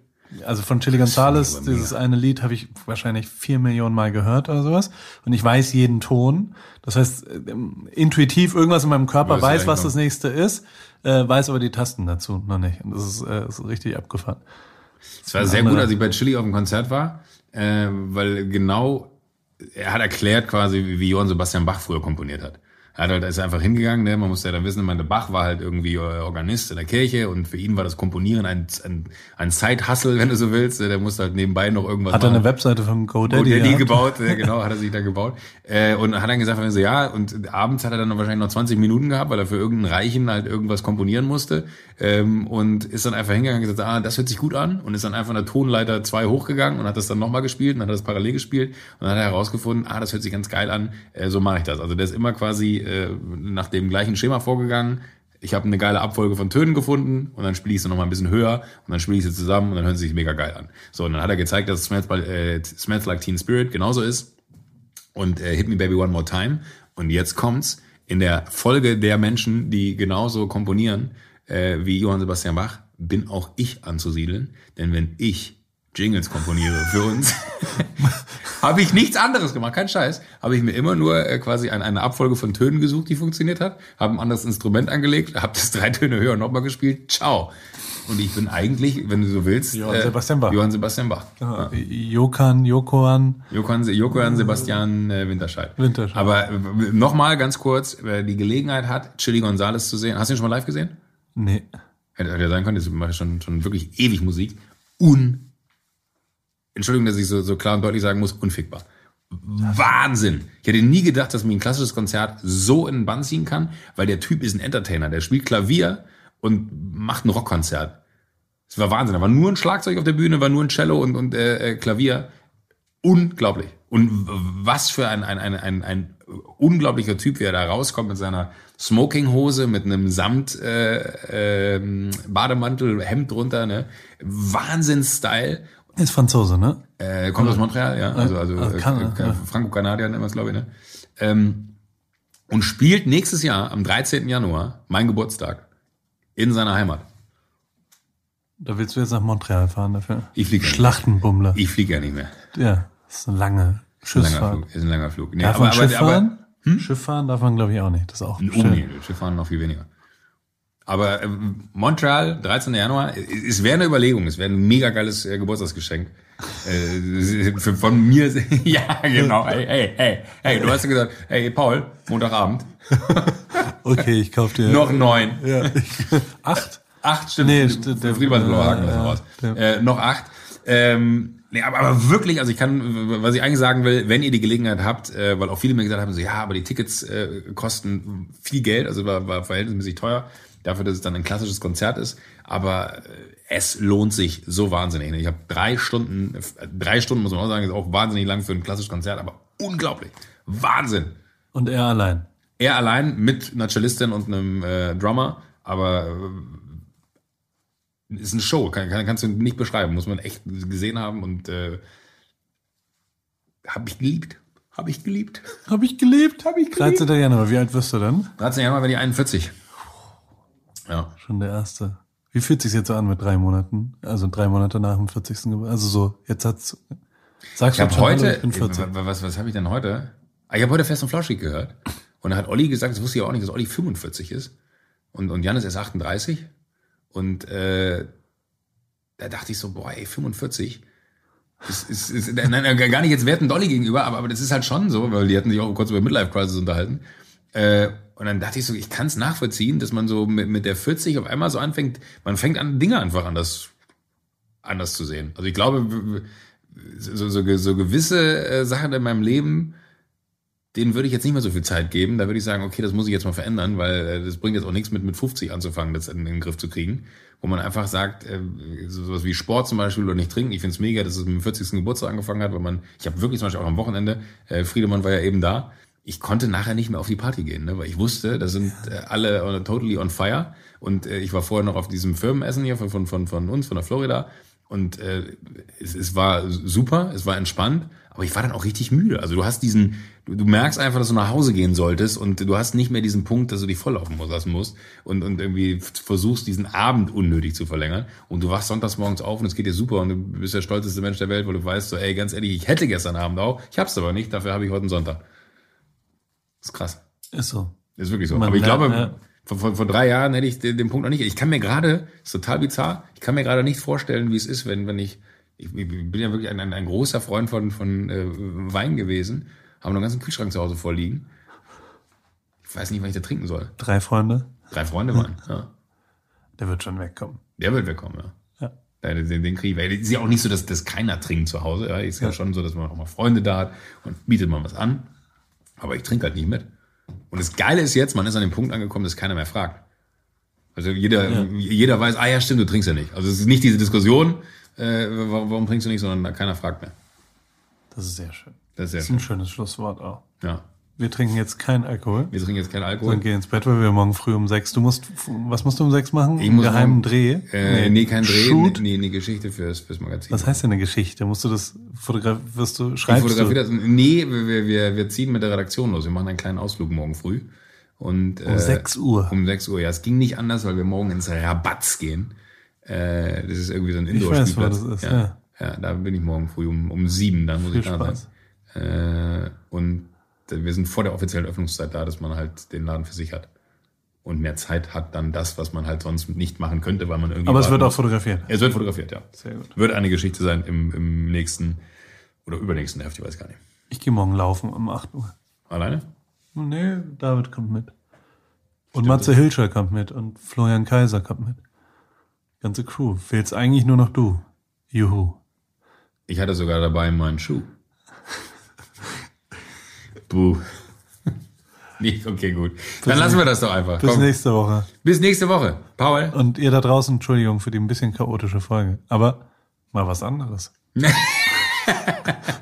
also von Chili Gonzales, dieses eine Lied habe ich wahrscheinlich vier Millionen Mal gehört oder sowas. Und ich weiß jeden Ton. Das heißt, ähm, intuitiv irgendwas in meinem Körper Weiß was das nächste ist, äh, weiß aber die Tasten dazu noch nicht. Und das ist, äh, ist richtig abgefahren. Es war sehr gut, als ich bei Chili auf dem Konzert war, äh, weil genau, er hat erklärt quasi, wie, wie Johann Sebastian Bach früher komponiert hat. Er hat halt, ist einfach hingegangen, ne? man muss ja dann wissen, meine Bach war halt irgendwie äh, Organist in der Kirche und für ihn war das Komponieren ein, ein, ein Side-Hustle, wenn du so willst. Der musste halt nebenbei noch irgendwas Hat er eine Webseite von GoDaddy, GoDaddy gebaut, ja, genau, hat er sich da gebaut. Äh, und hat dann gesagt, so, ja, und abends hat er dann wahrscheinlich noch 20 Minuten gehabt, weil er für irgendeinen Reichen halt irgendwas komponieren musste. Ähm, und ist dann einfach hingegangen und gesagt, ah, das hört sich gut an. Und ist dann einfach in der Tonleiter 2 hochgegangen und hat das dann nochmal gespielt und hat das parallel gespielt. Und dann hat er herausgefunden, ah, das hört sich ganz geil an, äh, so mache ich das. Also der ist immer quasi äh, nach dem gleichen Schema vorgegangen. Ich habe eine geile Abfolge von Tönen gefunden und dann spiele ich sie noch mal ein bisschen höher und dann spiele ich sie zusammen und dann hören sie sich mega geil an. So, und dann hat er gezeigt, dass Smells, äh, Smells Like Teen Spirit genauso ist und äh, Hit Me Baby One More Time. Und jetzt kommt's in der Folge der Menschen, die genauso komponieren äh, wie Johann Sebastian Bach, bin auch ich anzusiedeln. Denn wenn ich Jingles komponiere für uns, habe ich nichts anderes gemacht, kein Scheiß. Habe ich mir immer nur äh, quasi eine, eine Abfolge von Tönen gesucht, die funktioniert hat, habe ein anderes Instrument angelegt, habe das drei Töne höher nochmal gespielt, ciao. Und ich bin eigentlich, wenn du so willst, Johann Sebastian Bach. Johann Sebastian Bach. Ja. Jokan, Jokoan, Johann, Johann Sebastian äh, Winterscheid. Winterscheid. Aber äh, nochmal ganz kurz, wer die Gelegenheit hat, Chili Gonzales zu sehen. Hast du ihn schon mal live gesehen? nee. Hätte, hätte ja sein können, das macht ja schon, schon wirklich ewig Musik. Un. Entschuldigung, dass ich so, so klar und deutlich sagen muss, unfickbar. Wahnsinn. Ich hätte nie gedacht, dass mir ein klassisches Konzert so in den Bann ziehen kann, weil der Typ ist ein Entertainer. Der spielt Klavier und macht ein Rockkonzert. Es war Wahnsinn. Da war nur ein Schlagzeug auf der Bühne, war nur ein Cello und, und äh, äh, Klavier. Unglaublich. Und was für ein, ein, ein, ein, ein unglaublicher Typ, wie er da rauskommt mit seiner Smokinghose, mit einem Samt äh, ähm, Bademantel, Hemd drunter, ne? Wahnsinns-Style. Ist Franzose, ne? Äh, kommt aus Montreal, ja. Also, also Ah, äh, kann- äh. Franco-Kanadier nennen wir es, glaube ich, ne? Ähm, und spielt nächstes Jahr am 13. Januar, mein Geburtstag, in seiner Heimat. Da willst du jetzt nach Montreal fahren dafür. Ich fliege ja nicht. Schlachtenbummler. Ich fliege ja nicht mehr. Ja, das ist eine lange Ist ein langer Schiffsfahrt. Flug. Ist ein langer Flug. Nee, Darf man Schiff fahren? Schiff fahren darf man, glaube ich, auch nicht. Das ist auch Oh, nee, Schifffahren noch viel weniger. Aber äh, Montreal, 13. Januar, es wäre eine Überlegung, es wäre ein mega geiles äh, Geburtstagsgeschenk. äh, für, von mir, ja, genau, hey, hey, hey, hey, du hast ja gesagt, hey, Paul, Montagabend, Okay, ich kauf dir. noch neun. Ja. Acht? Acht, stimmt. Nee, stimmt, der der- Friedmann ja, Haken ja, raus. der- Äh, noch acht. Ähm, nee, aber, aber wirklich, also ich kann, was ich eigentlich sagen will, wenn ihr die Gelegenheit habt, äh, weil auch viele mir gesagt haben, so ja, aber die Tickets äh, kosten viel Geld, also war, war verhältnismäßig teuer, dafür, dass es dann ein klassisches Konzert ist. Aber äh, es lohnt sich so wahnsinnig. Ich habe drei Stunden, drei Stunden muss man auch sagen, ist auch wahnsinnig lang für ein klassisches Konzert, aber unglaublich. Wahnsinn. Und er allein. Er allein mit einer Cellistin und einem äh, Drummer, aber äh, ist eine Show, kann, kann, kannst du nicht beschreiben, muss man echt gesehen haben und äh, habe ich geliebt. Habe ich geliebt. Hab ich geliebt. Hab ich geliebt. 13. Januar, wie alt wirst du dann? 13 Jahre war die 41. Ja. Schon der erste. Wie fühlt sich jetzt so an mit drei Monaten? Also drei Monate nach dem 40. Geburtstag. Also so, jetzt hat's. Sagst Ich habe schon, hallo, heute, ich bin 40. was, was, habe ich denn heute? Ah, Ich habe heute Fest und Flauschig gehört. Und da hat Olli gesagt, das wusste ich auch nicht, dass Olli 45 ist. Und, und Jan ist erst 38. Und äh, da dachte ich so, boah, ey, 45. Ist, ist, ist, nein, gar nicht jetzt werten Dolly gegenüber, aber, aber das ist halt schon so, weil die hatten sich auch kurz über Midlife Crisis unterhalten. Äh, und dann dachte ich so, ich kann es nachvollziehen, dass man so mit, mit der 40 auf einmal so anfängt, man fängt an, Dinge einfach anders, anders zu sehen. Also ich glaube, so, so, so gewisse äh, Sachen in meinem Leben, denen würde ich jetzt nicht mehr so viel Zeit geben. Da würde ich sagen, okay, das muss ich jetzt mal verändern, weil äh, das bringt jetzt auch nichts mit mit 50 anzufangen, das in, in den Griff zu kriegen. Wo man einfach sagt, äh, so, sowas wie Sport zum Beispiel oder nicht trinken. Ich finde es mega, dass es mit dem 40. Geburtstag angefangen hat, weil man, ich habe wirklich zum Beispiel auch am Wochenende, äh, Friedemann war ja eben da, ich konnte nachher nicht mehr auf die Party gehen, ne? weil ich wusste, da sind äh, alle on, totally on fire. Und äh, ich war vorher noch auf diesem Firmenessen hier von, von, von, von uns, von der Florida. Und äh, es, es war super, es war entspannt, aber ich war dann auch richtig müde. Also du hast diesen, du, du merkst einfach, dass du nach Hause gehen solltest und du hast nicht mehr diesen Punkt, dass du dich volllaufen lassen musst und, und irgendwie versuchst, diesen Abend unnötig zu verlängern. Und du wachst sonntags morgens auf und es geht dir super und du bist der stolzeste Mensch der Welt, weil du weißt so, ey, ganz ehrlich, ich hätte gestern Abend auch, ich hab's aber nicht, dafür habe ich heute einen Sonntag. Das ist krass. Ist so. Ist wirklich so. Man Aber ich lernt, glaube, ja. vor, vor, vor drei Jahren hätte ich den, den Punkt noch nicht. Ich kann mir gerade, ist total bizarr, ich kann mir gerade nicht vorstellen, wie es ist, wenn, wenn ich, ich, ich bin ja wirklich ein, ein, ein großer Freund von, von äh, Wein gewesen, haben noch einen ganzen Kühlschrank zu Hause vorliegen. Ich weiß nicht, wann ich da trinken soll. Drei Freunde. Drei Freunde waren. Ja. Der wird schon wegkommen. Der wird wegkommen, ja. Ja. Ja, Den, den kriege ich. Weil es ist ja auch nicht so, dass, dass keiner trinkt zu Hause. Ja. Ist ja, schon so, dass man auch mal Freunde da hat und bietet man was an. Aber ich trinke halt nicht mit. Und das Geile ist jetzt, man ist an dem Punkt angekommen, dass keiner mehr fragt. Also jeder, jeder weiß, ah ja, stimmt, du trinkst ja nicht. Also es ist nicht diese Diskussion, äh, warum, warum trinkst du nicht, sondern keiner fragt mehr. Das ist sehr schön. Das ist sehr Das ist ein schön. schönes Schlusswort auch. Ja. Wir trinken jetzt keinen Alkohol. Wir trinken jetzt keinen Und Alkohol. gehen ins Bett, weil wir morgen früh um sechs. Du musst, was musst du um sechs machen? Ich muss Geheimen morgen- Dreh? Äh, nee, kein Dreh, Shoot? nee, eine Geschichte fürs, fürs Magazin. Was heißt denn eine Geschichte? Musst du das fotografierst du, Ich schreibst fotografiere du? das. Nee, wir, wir, wir ziehen mit der Redaktion los. Wir machen einen kleinen Ausflug morgen früh. Und, um 6 Uhr. Um 6 Uhr. Ja, es ging nicht anders, weil wir morgen ins Rabatz gehen. Äh, das ist irgendwie so ein Ich weiß, wo Indoor-Spielplatz. das ist, ja. ja. ja, da bin ich morgen früh um, um sieben, dann muss Viel ich da Spaß. sein. Äh, und wir sind vor der offiziellen Öffnungszeit da, dass man halt den Laden für sich hat. Und mehr Zeit hat dann das, was man halt sonst nicht machen könnte, weil man irgendwie. Aber es wird auch fotografiert. Es wird fotografiert, ja. Sehr gut. Wird eine Geschichte sein im, im nächsten oder übernächsten Heft, ich weiß gar nicht. Ich gehe morgen laufen um 8 Uhr. Alleine? Nee, David kommt mit. Und Matze Hilscher kommt mit und Florian Kaiser kommt mit. Ganze Crew. Fehlt's eigentlich nur noch du. Juhu. Ich hatte sogar dabei meinen Schuh. Buh. Nee, okay, gut. Dann lassen wir das doch einfach. Bis Komm. nächste Woche. Bis nächste Woche. Paul. Und ihr da draußen, Entschuldigung für die ein bisschen chaotische Folge. Aber mal was anderes.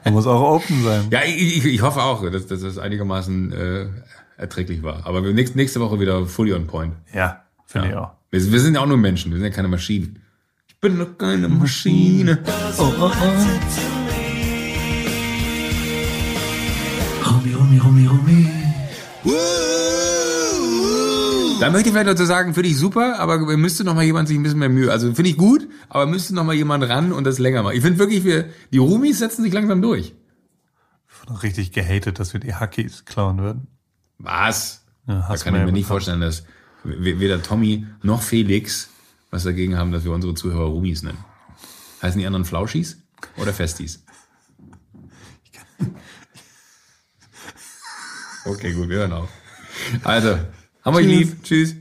Man muss auch open sein. Ja, ich, ich, ich hoffe auch, dass, dass das einigermaßen äh, erträglich war. Aber nächste, nächste Woche wieder fully on point. Ja, finde ich Ja. auch. Wir, wir sind ja auch nur Menschen, wir sind ja keine Maschinen. Bin doch keine Maschine. Oh, oh, oh. Rumi, Rumi, Rumi, Rumi. Da möchte ich vielleicht dazu sagen, finde ich super, aber müsste noch mal jemand sich ein bisschen mehr Mühe. Also finde ich gut, aber müsste noch mal jemand ran und das länger machen. Ich finde wirklich, wir, die Rumis setzen sich langsam durch. Ich wurde richtig gehatet, dass wir die Hackies klauen würden. Was? Ja, da kann ich mir nicht vorstellen, dass weder Tommy noch Felix was dagegen haben, dass wir unsere Zuhörer Rumis nennen. Heißen die anderen Flauschis oder Festis? Okay, gut, wir hören auf. Also, haben wir lieb. Tschüss.